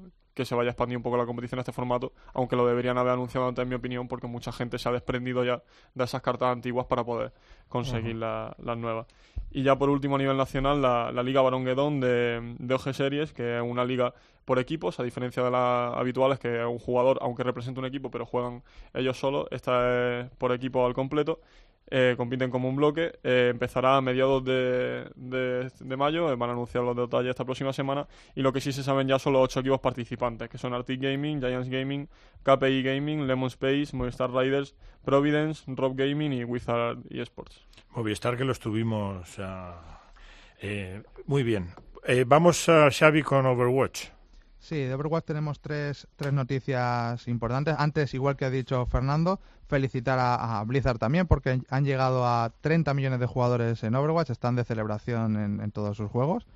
que se vaya expandiendo un poco la competición en este formato, aunque lo deberían haber anunciado antes en mi opinión, porque mucha gente se ha desprendido ya de esas cartas antiguas para poder conseguir la- las nuevas. Y ya por último a nivel nacional, la, la Liga Barón Guedón de, de OG Series, que es una liga por equipos, a diferencia de las habituales, que un jugador, aunque representa un equipo, pero juegan ellos solos, esta es por equipo al completo. Eh, compiten como un bloque. eh, empezará a mediados de, de- mayo. eh, van a anunciar los detalles esta próxima semana. Y lo que sí se saben ya son los ocho equipos participantes, que son Arctic Gaming, Giants Gaming, KPI Gaming, Lemon Space, Movistar Riders, Providence, Rob Gaming y Wizard eSports. Movistar que los tuvimos. ah, eh, muy bien. Vamos a Xavi con Overwatch. Sí, de Overwatch tenemos tres, tres noticias importantes. Antes, igual que ha dicho Fernando, felicitar a, Blizzard también porque han llegado a 30 millones de jugadores en Overwatch, están de celebración en, todos sus juegos.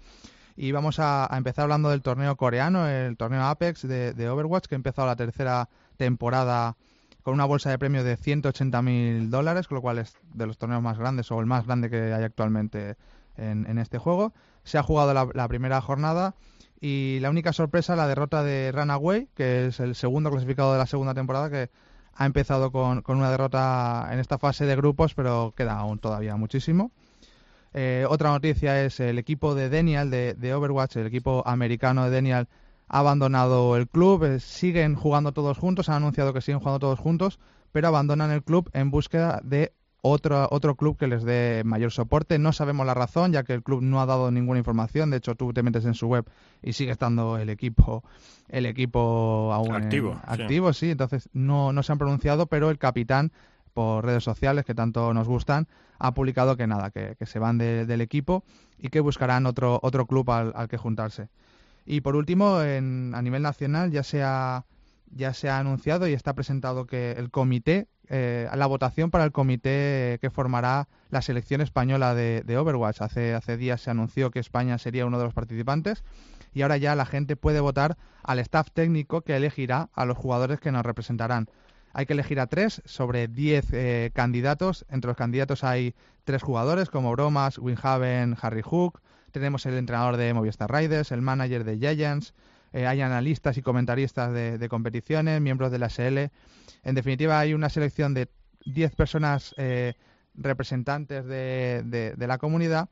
Y vamos a, empezar hablando del torneo coreano, el torneo Apex de, Overwatch, que ha empezado la tercera temporada con una bolsa de premios de 180 mil dólares, con lo cual es de los torneos más grandes o el más grande que hay actualmente en, este juego. Se ha jugado la primera jornada y la única sorpresa, la derrota de Runaway, que es el segundo clasificado de la segunda temporada, que ha empezado con, con una derrota en esta fase de grupos, pero queda aún todavía muchísimo. Eh, otra noticia es el equipo de Denial de, Overwatch, el equipo americano de Denial, ha abandonado el club. eh, siguen jugando todos juntos, han anunciado que siguen jugando todos juntos, pero abandonan el club en búsqueda de otro, otro club que les dé mayor soporte. No sabemos la razón, ya que el club no ha dado ninguna información. De hecho, tú te metes en su web y sigue estando el equipo, el equipo aún en- Activo, sí. activo, sí. Entonces no, no se han pronunciado, pero el capitán por redes sociales que tanto nos gustan, ha publicado que nada, que, que se van de- del equipo y que buscarán otro, otro club al, al que juntarse. Y por último, en, a nivel nacional ya se ha, ya se ha anunciado y está presentado que el comité, eh, la votación para el comité que formará la selección española de, Overwatch. Hace, hace días se anunció que España sería uno de los participantes y ahora ya la gente puede votar al staff técnico que elegirá a los jugadores que nos representarán. Hay que elegir a tres sobre diez eh, candidatos. Entre los candidatos hay tres jugadores como Bromas, Winhaven, Harry Hook. Tenemos el entrenador de Movistar Riders, el manager de Giants. Eh, hay analistas y comentaristas de, de competiciones, miembros de la SL. En definitiva, hay una selección de 10 personas eh, representantes de, de- de la comunidad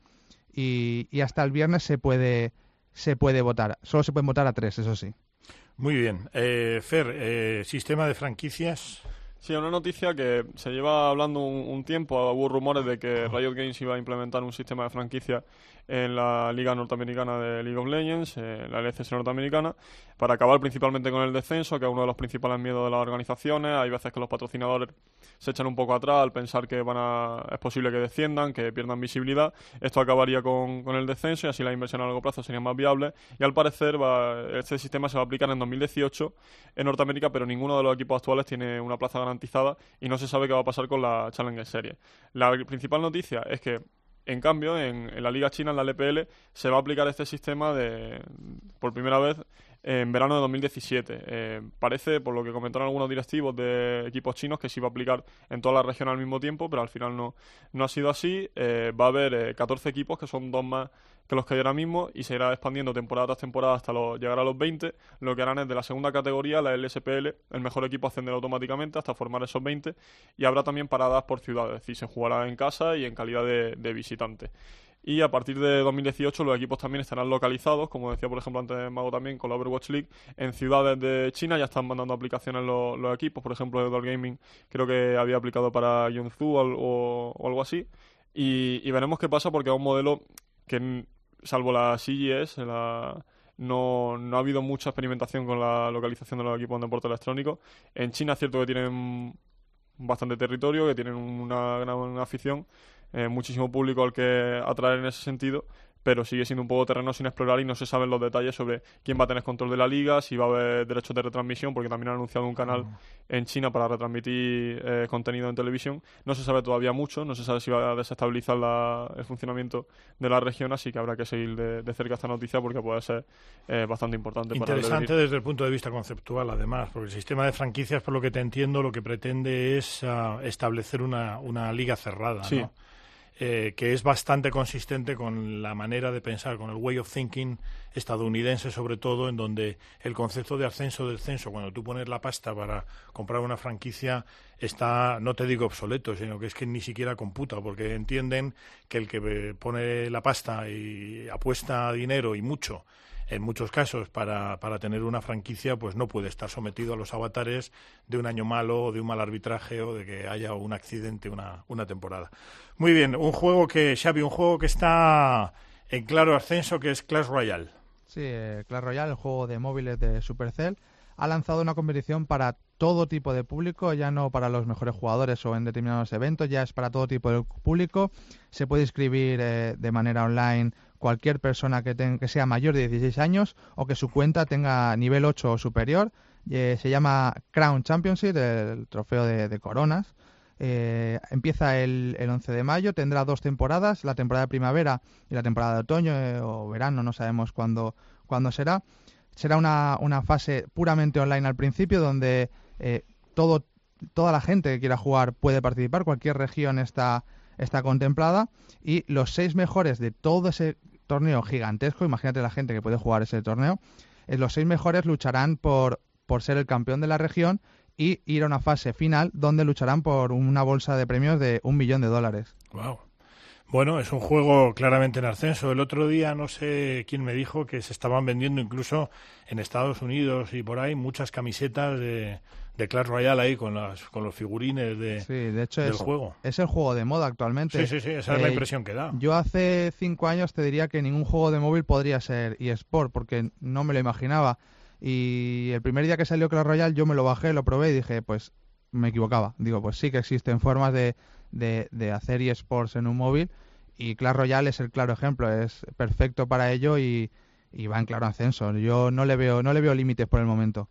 y, y hasta el viernes se puede, se puede votar. Solo se pueden votar a tres, eso sí. Muy bien. Eh, Fer, eh, sistema de franquicias. Sí, una noticia que se lleva hablando un, un tiempo. Hubo rumores de que Riot Games iba a implementar un sistema de franquicia en la Liga Norteamericana de League of Legends, eh, la LCS norteamericana, para acabar principalmente con el descenso, que es uno de los principales miedos de las organizaciones. Hay veces que los patrocinadores se echan un poco atrás al pensar que van a, es posible que desciendan, que pierdan visibilidad. Esto acabaría con, con el descenso y así la inversión a largo plazo sería más viable. Y al parecer va- este sistema se va a aplicar en 2018 en Norteamérica, pero ninguno de los equipos actuales tiene una plaza garantizada y no se sabe qué va a pasar con la Challenger Series. La principal noticia es que en cambio, en, en la Liga China, en la LPL, se va a aplicar este sistema de, por primera vez en verano de 2017. Eh, parece, por lo que comentaron algunos directivos de equipos chinos, que se iba a aplicar en toda la región al mismo tiempo, pero al final no, no ha sido así. Eh, va a haber eh, 14 equipos, que son dos más que los que hay ahora mismo, y se irá expandiendo temporada tras temporada hasta llegar a los 20. Lo que harán es de la segunda categoría, la LSPL, el mejor equipo ascenderá automáticamente hasta formar esos 20, y habrá también paradas por ciudad, es decir, se jugará en casa y en calidad de, visitante. y a partir de 2018 los equipos también estarán localizados, como decía por ejemplo antes Mago también con la Overwatch League, en ciudades de China ya están mandando aplicaciones los, equipos, por ejemplo Edward Gaming creo que había aplicado para Yunzu o, o, o algo así, y, y, veremos qué pasa porque es un modelo que salvo la CGS, la, no, no ha habido mucha experimentación con la localización de los equipos de deporte electrónico. En China es cierto que tienen bastante territorio, que tienen una gran afición, eh, muchísimo público al que atraer en ese sentido, pero sigue siendo un poco terreno sin explorar y no se saben los detalles sobre quién va a tener control de la liga, si va a haber derechos de retransmisión, porque también han anunciado un canal en China para retransmitir eh, contenido en televisión. No se sabe todavía mucho, no se sabe si va a desestabilizar la, el funcionamiento de la región, así que habrá que seguir de, de cerca esta noticia porque puede ser eh, bastante importante. Interesante para el desde el punto de vista conceptual, además, porque el sistema de franquicias, por lo que te entiendo, lo que pretende es uh, establecer una, una liga cerrada, sí. ¿no? Eh, que es bastante consistente con la manera de pensar, con el way of thinking estadounidense sobre todo, en donde el concepto de ascenso del censo, cuando tú pones la pasta para comprar una franquicia, está, no te digo obsoleto, sino que es que ni siquiera computa, porque entienden que el que pone la pasta y apuesta dinero y mucho en muchos casos para, para, tener una franquicia pues no puede estar sometido a los avatares de un año malo o de un mal arbitraje o de que haya un accidente una, una temporada. Muy bien, un juego que, Xavi, un juego que está en claro ascenso que es Clash Royale. Sí, eh, Clash Royale, el juego de móviles de Supercell, ha lanzado una competición para todo tipo de público, ya no para los mejores jugadores o en determinados eventos, ya es para todo tipo de público. Se puede inscribir eh, de manera online cualquier persona que, ten, que, sea mayor de 16 años o que su cuenta tenga nivel 8 o superior. Eh, se llama Crown Championship, el trofeo de, coronas. Eh, empieza el, el, 11 de mayo, tendrá dos temporadas, la temporada de primavera y la temporada de otoño eh, o verano, no sabemos cuándo, cuándo será. Será una, una, fase puramente online al principio, donde todo, toda la gente que quiera jugar puede participar, cualquier región está, está contemplada, y los seis mejores de todo ese torneo gigantesco, imagínate la gente que puede jugar ese torneo, eh, los seis mejores lucharán por, por ser el campeón de la región y ir a una fase final donde lucharán por una bolsa de premios de un millón de dólares. Wow. Bueno, es un juego claramente en ascenso. El otro día no sé quién me dijo que se estaban vendiendo incluso en Estados Unidos y por ahí muchas camisetas de, de Clash Royale ahí con, las, con los figurines de, sí, de hecho del es, juego. Es el juego de moda actualmente. Sí, sí, sí, esa eh, es la impresión que da. Yo hace cinco años te diría que ningún juego de móvil podría ser eSport porque no me lo imaginaba. Y el primer día que salió Clash Royale yo me lo bajé, lo probé y dije, pues me equivocaba. Digo, pues sí que existen formas de, de, de hacer eSports en un móvil y Clash Royale es el claro ejemplo, es perfecto para ello y, y, va en claro ascenso. Yo no le veo, no le veo límites por el momento.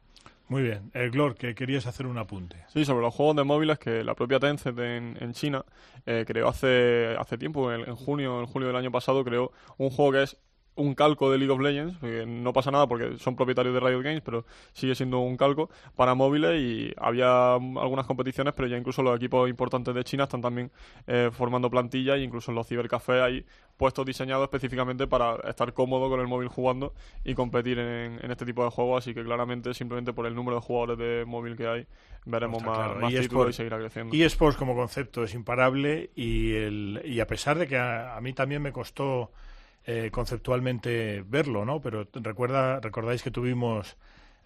Muy bien. El Glor, que querías hacer un apunte. Sí, sobre los juegos de móviles que la propia Tencent en, China eh, creó hace, hace tiempo, en, en junio, en julio del año pasado, creó un juego que es un calco de League of Legends, que no pasa nada porque son propietarios de Riot Games, pero sigue siendo un calco para móviles y había algunas competiciones, pero ya incluso los equipos importantes de China están también eh, formando plantillas e incluso en los cibercafés hay puestos diseñados específicamente para estar cómodo con el móvil jugando y competir en, en, este tipo de juegos, así que claramente simplemente por el número de jugadores de móvil que hay veremos más, claro. más y títulos y seguirá creciendo. Y eSports como concepto es imparable y, el, y a pesar de que a, a mí también me costó eh, conceptualmente verlo, ¿no? Pero recuerda, recordáis que tuvimos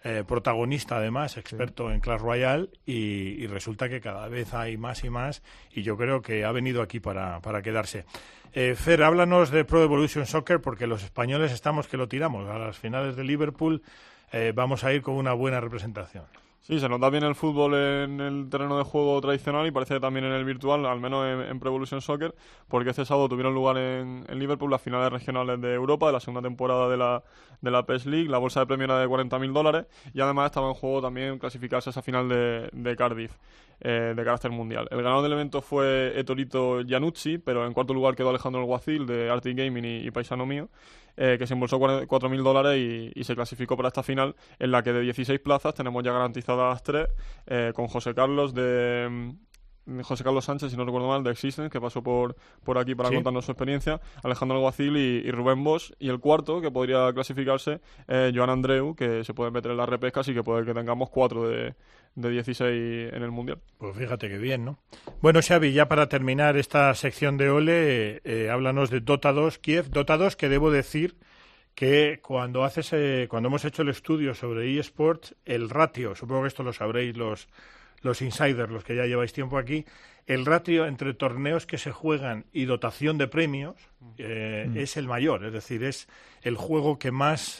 eh, protagonista además, experto sí. en Clash Royale, y, y, resulta que cada vez hay más y más, y yo creo que ha venido aquí para, para quedarse. Eh, Fer, háblanos de Pro Evolution Soccer, porque los españoles estamos que lo tiramos. A las finales de Liverpool eh, vamos a ir con una buena representación. Sí, se nos da bien el fútbol en el terreno de juego tradicional y parece que también en el virtual, al menos en, en Pro Evolution Soccer, porque este sábado tuvieron lugar en, Liverpool las finales regionales de Europa de la segunda temporada de la, de la PES League. La bolsa de premio era de 40.000 dólares y además estaba en juego también clasificarse a esa final de, de Cardiff. Eh, de carácter mundial. El ganador del evento fue Etorito Giannucci, pero en cuarto lugar quedó Alejandro Alguacil de Arctic Gaming y Paisano Mío, eh, que se embolsó 4.000 dólares y, se clasificó para esta final, en la que de 16 plazas tenemos ya garantizadas 3, eh, con José Carlos de, José Carlos Sánchez, si no recuerdo mal, de Existence, que pasó por, por aquí para Sí. contarnos su experiencia, Alejandro Alguacil y, y Rubén Bosch. Y el cuarto, que podría clasificarse, eh, Joan Andreu, que se puede meter en las repescas y que puede que tengamos cuatro de, de 16 en el Mundial. Pues fíjate qué bien, ¿no? Bueno, Xavi, ya para terminar esta sección de Ole, eh, eh, háblanos de Dota 2 Kiev. Dota 2 que debo decir que cuando haces eh, cuando hemos hecho el estudio sobre eSports, el ratio, supongo que esto lo sabréis los los insiders, los que ya lleváis tiempo aquí, el ratio entre torneos que se juegan y dotación de premios eh, Mm. es el mayor, es decir, es el juego que más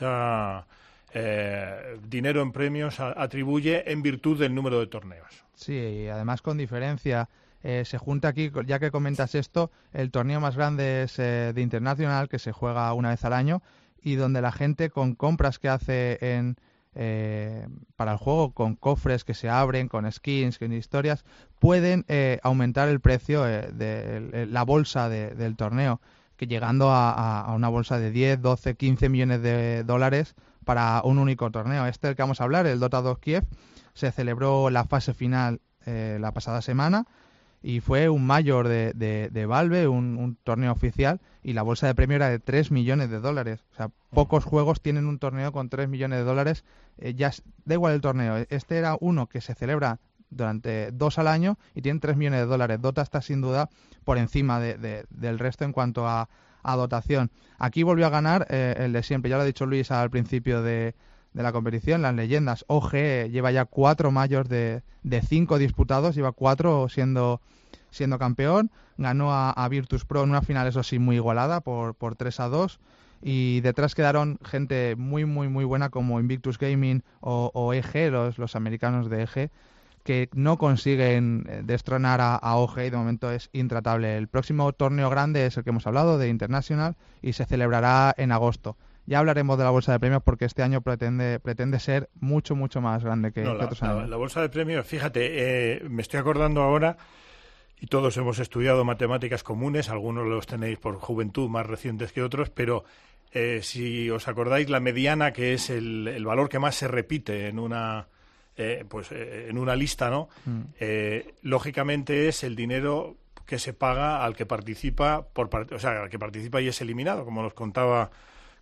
eh, dinero en premios a- atribuye en virtud del número de torneos. Sí, y además con diferencia. eh, se junta aquí, ya que comentas esto, el torneo más grande es de Internacional, que se juega una vez al año, y donde la gente con compras que hace en, eh, para el juego, con cofres que se abren, con skins, con historias, pueden eh, aumentar el precio eh, de la bolsa de- del torneo, que llegando a, a- a una bolsa de 10, 12, 15 millones de dólares para un único torneo. Este del que vamos a hablar, el Dota 2 Kiev, se celebró la fase final eh, la pasada semana y fue un mayor de, de, de Valve, un, un torneo oficial, y la bolsa de premio era de 3 millones de dólares. O sea, pocos juegos tienen un torneo con 3 millones de dólares. eh, ya da igual el torneo. Este era uno que se celebra durante dos al año y tiene 3 millones de dólares. Dota está sin duda por encima de- de- del resto en cuanto a, a dotación. Aquí volvió a ganar eh, el de siempre. Ya lo ha dicho Luis al principio de, de la competición, las leyendas. OG lleva ya cuatro mayores de, de cinco disputados, lleva cuatro siendo, siendo campeón. Ganó a, a Virtus Pro en una final, eso sí, muy igualada, por, por 3 a 2. Y detrás quedaron gente muy, muy, muy buena como Invictus Gaming o, o EG, los, los americanos de EG, que no consiguen eh, destronar a, a OG y de momento es intratable. El próximo torneo grande es el que hemos hablado, de International, y se celebrará en agosto. Ya hablaremos de la bolsa de premios porque este año pretende, pretende ser mucho, mucho más grande que, No, que la, otros años. la bolsa de premios, fíjate, eh, me estoy acordando ahora, y todos hemos estudiado matemáticas comunes, algunos los tenéis por juventud más recientes que otros, pero eh, si os acordáis, la mediana, que es el, el valor que más se repite en una, eh, pues, eh, en una lista, ¿no? Mm. Eh, lógicamente es el dinero que se paga al que participa, por, o sea, al que participa y es eliminado, como nos contaba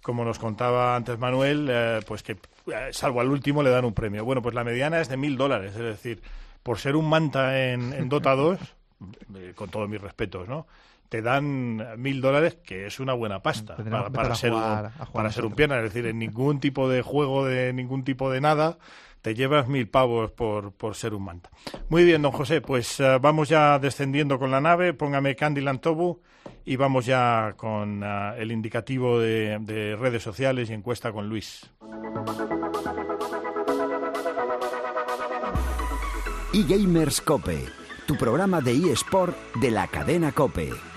como nos contaba antes Manuel, eh, pues que eh, salvo al último le dan un premio. Bueno, pues la mediana es de mil dólares, es decir, por ser un manta en, en Dota 2, eh, con todos mis respetos, ¿no? Te dan mil dólares, que es una buena pasta para, para ser, jugar- un, para ser un pierna. Es decir, en ningún tipo de juego, de ningún tipo de nada, te llevas mil pavos por, por ser un manta. Muy bien, don José, pues vamos ya descendiendo con la nave. Póngame Candyland Tobu y vamos ya con eh, el indicativo de, de redes sociales y encuesta con Luis. eGamers Cope, tu programa de eSport de la cadena Cope.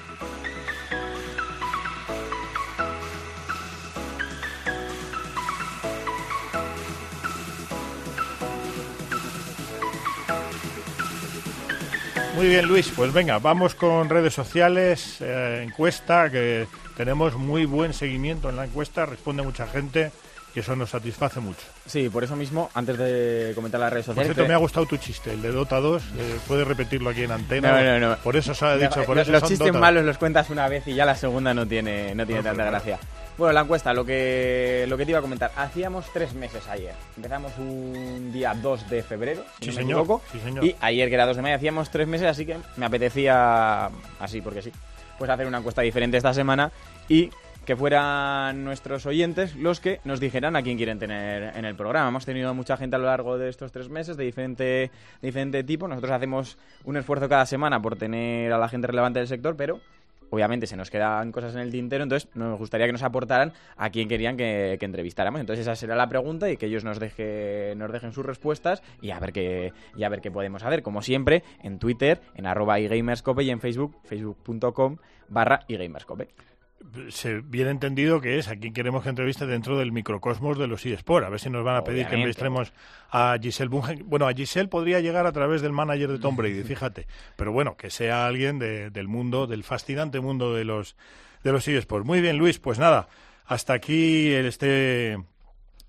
Muy bien, Luis, pues venga, vamos con redes sociales, eh, encuesta, que tenemos muy buen seguimiento en la encuesta, responde mucha gente y eso nos satisface mucho. Sí, por eso mismo, antes de comentar las redes Por sociales... cierto, que- me ha gustado tu chiste, el de Dota 2, eh, puedes repetirlo aquí en antena. No, no, no. Por eso se ha dicho, por los, eso los son chistes Dota. malos los cuentas una vez y ya la segunda no tiene, no tiene No, tanta gracia. Bueno, la encuesta, lo que, lo que te iba a comentar. Hacíamos tres meses ayer. Empezamos un día 2 de febrero, si Sí, no me señor, equivoco. sí, señor. Y ayer, que era 2 de mayo, hacíamos tres meses, así que me apetecía, así porque sí, pues hacer una encuesta diferente esta semana y que fueran nuestros oyentes los que nos dijeran a quién quieren tener en el programa. Hemos tenido mucha gente a lo largo de estos tres meses de diferente, de diferente tipo. Nosotros hacemos un esfuerzo cada semana por tener a la gente relevante del sector, pero obviamente se nos quedan cosas en el tintero, entonces nos gustaría que nos aportaran a quién querían que, entrevistáramos. Entonces esa será la pregunta y que ellos nos, deje, nos dejen sus respuestas y a ver qué y a ver qué podemos hacer. Como siempre, en Twitter, en arroba y en Facebook, facebook.com barra iGamerscope. Se bien entendido que es a quien queremos que entreviste dentro del microcosmos de los eSport. A ver si nos van a pedir que entrevistemos a Giselle Bungen. Bueno, a Giselle podría llegar a través del manager de Tom Brady, fíjate. Pero bueno, que sea alguien de- del mundo, del fascinante mundo de los, de los eSports. Muy bien, Luis, pues nada, hasta aquí este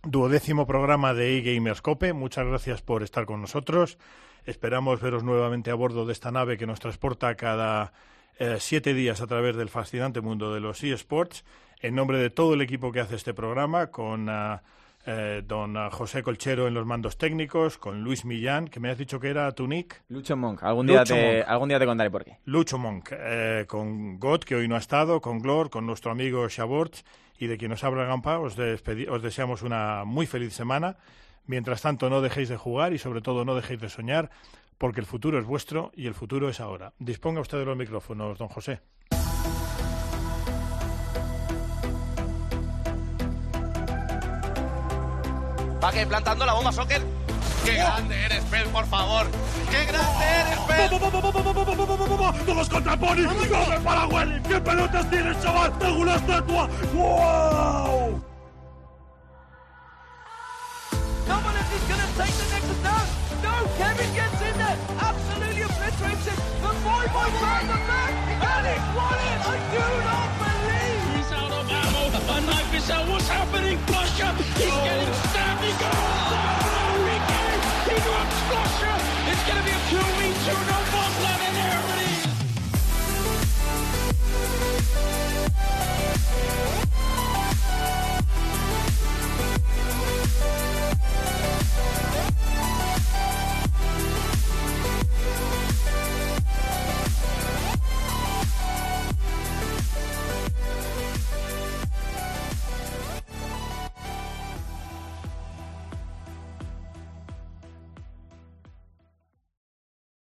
duodécimo programa de eGamerscope. Muchas gracias por estar con nosotros. Esperamos veros nuevamente a bordo de esta nave que nos transporta cada eh, siete días a través del fascinante mundo de los eSports. En nombre de todo el equipo que hace este programa, con eh, don ah, José Colchero en los mandos técnicos, con Luis Millán, que me has dicho que era tu nick. Lucho Monk, algún día, te, Monk. algún día te contaré por qué. Lucho Monk, eh, con God, que hoy no ha estado, con Glor, con nuestro amigo Shaborch y de quien nos habla Gampa, os, os deseamos una muy feliz semana. Mientras tanto, no dejéis de jugar y sobre todo no dejéis de soñar, porque el futuro es vuestro y el futuro es ahora. Disponga usted de los micrófonos, don José. Va que plantando la bomba, Soccer. ¡Qué grande eres, Pel, por favor! ¡Qué grande eres, Pel! ¡Todos contra Pony! ¡Come para Welly! ¿Qué pelotas tienes, chaval? ¡Tengo una estatua! ¡Wow! Dominic is going to take the next down. No, Kevin gets in there. Absolutely obliterates it. The boy boy found the back. And it won it. I do not believe. He's out of ammo. And Knife is out. What's happening? Flusher. He's oh.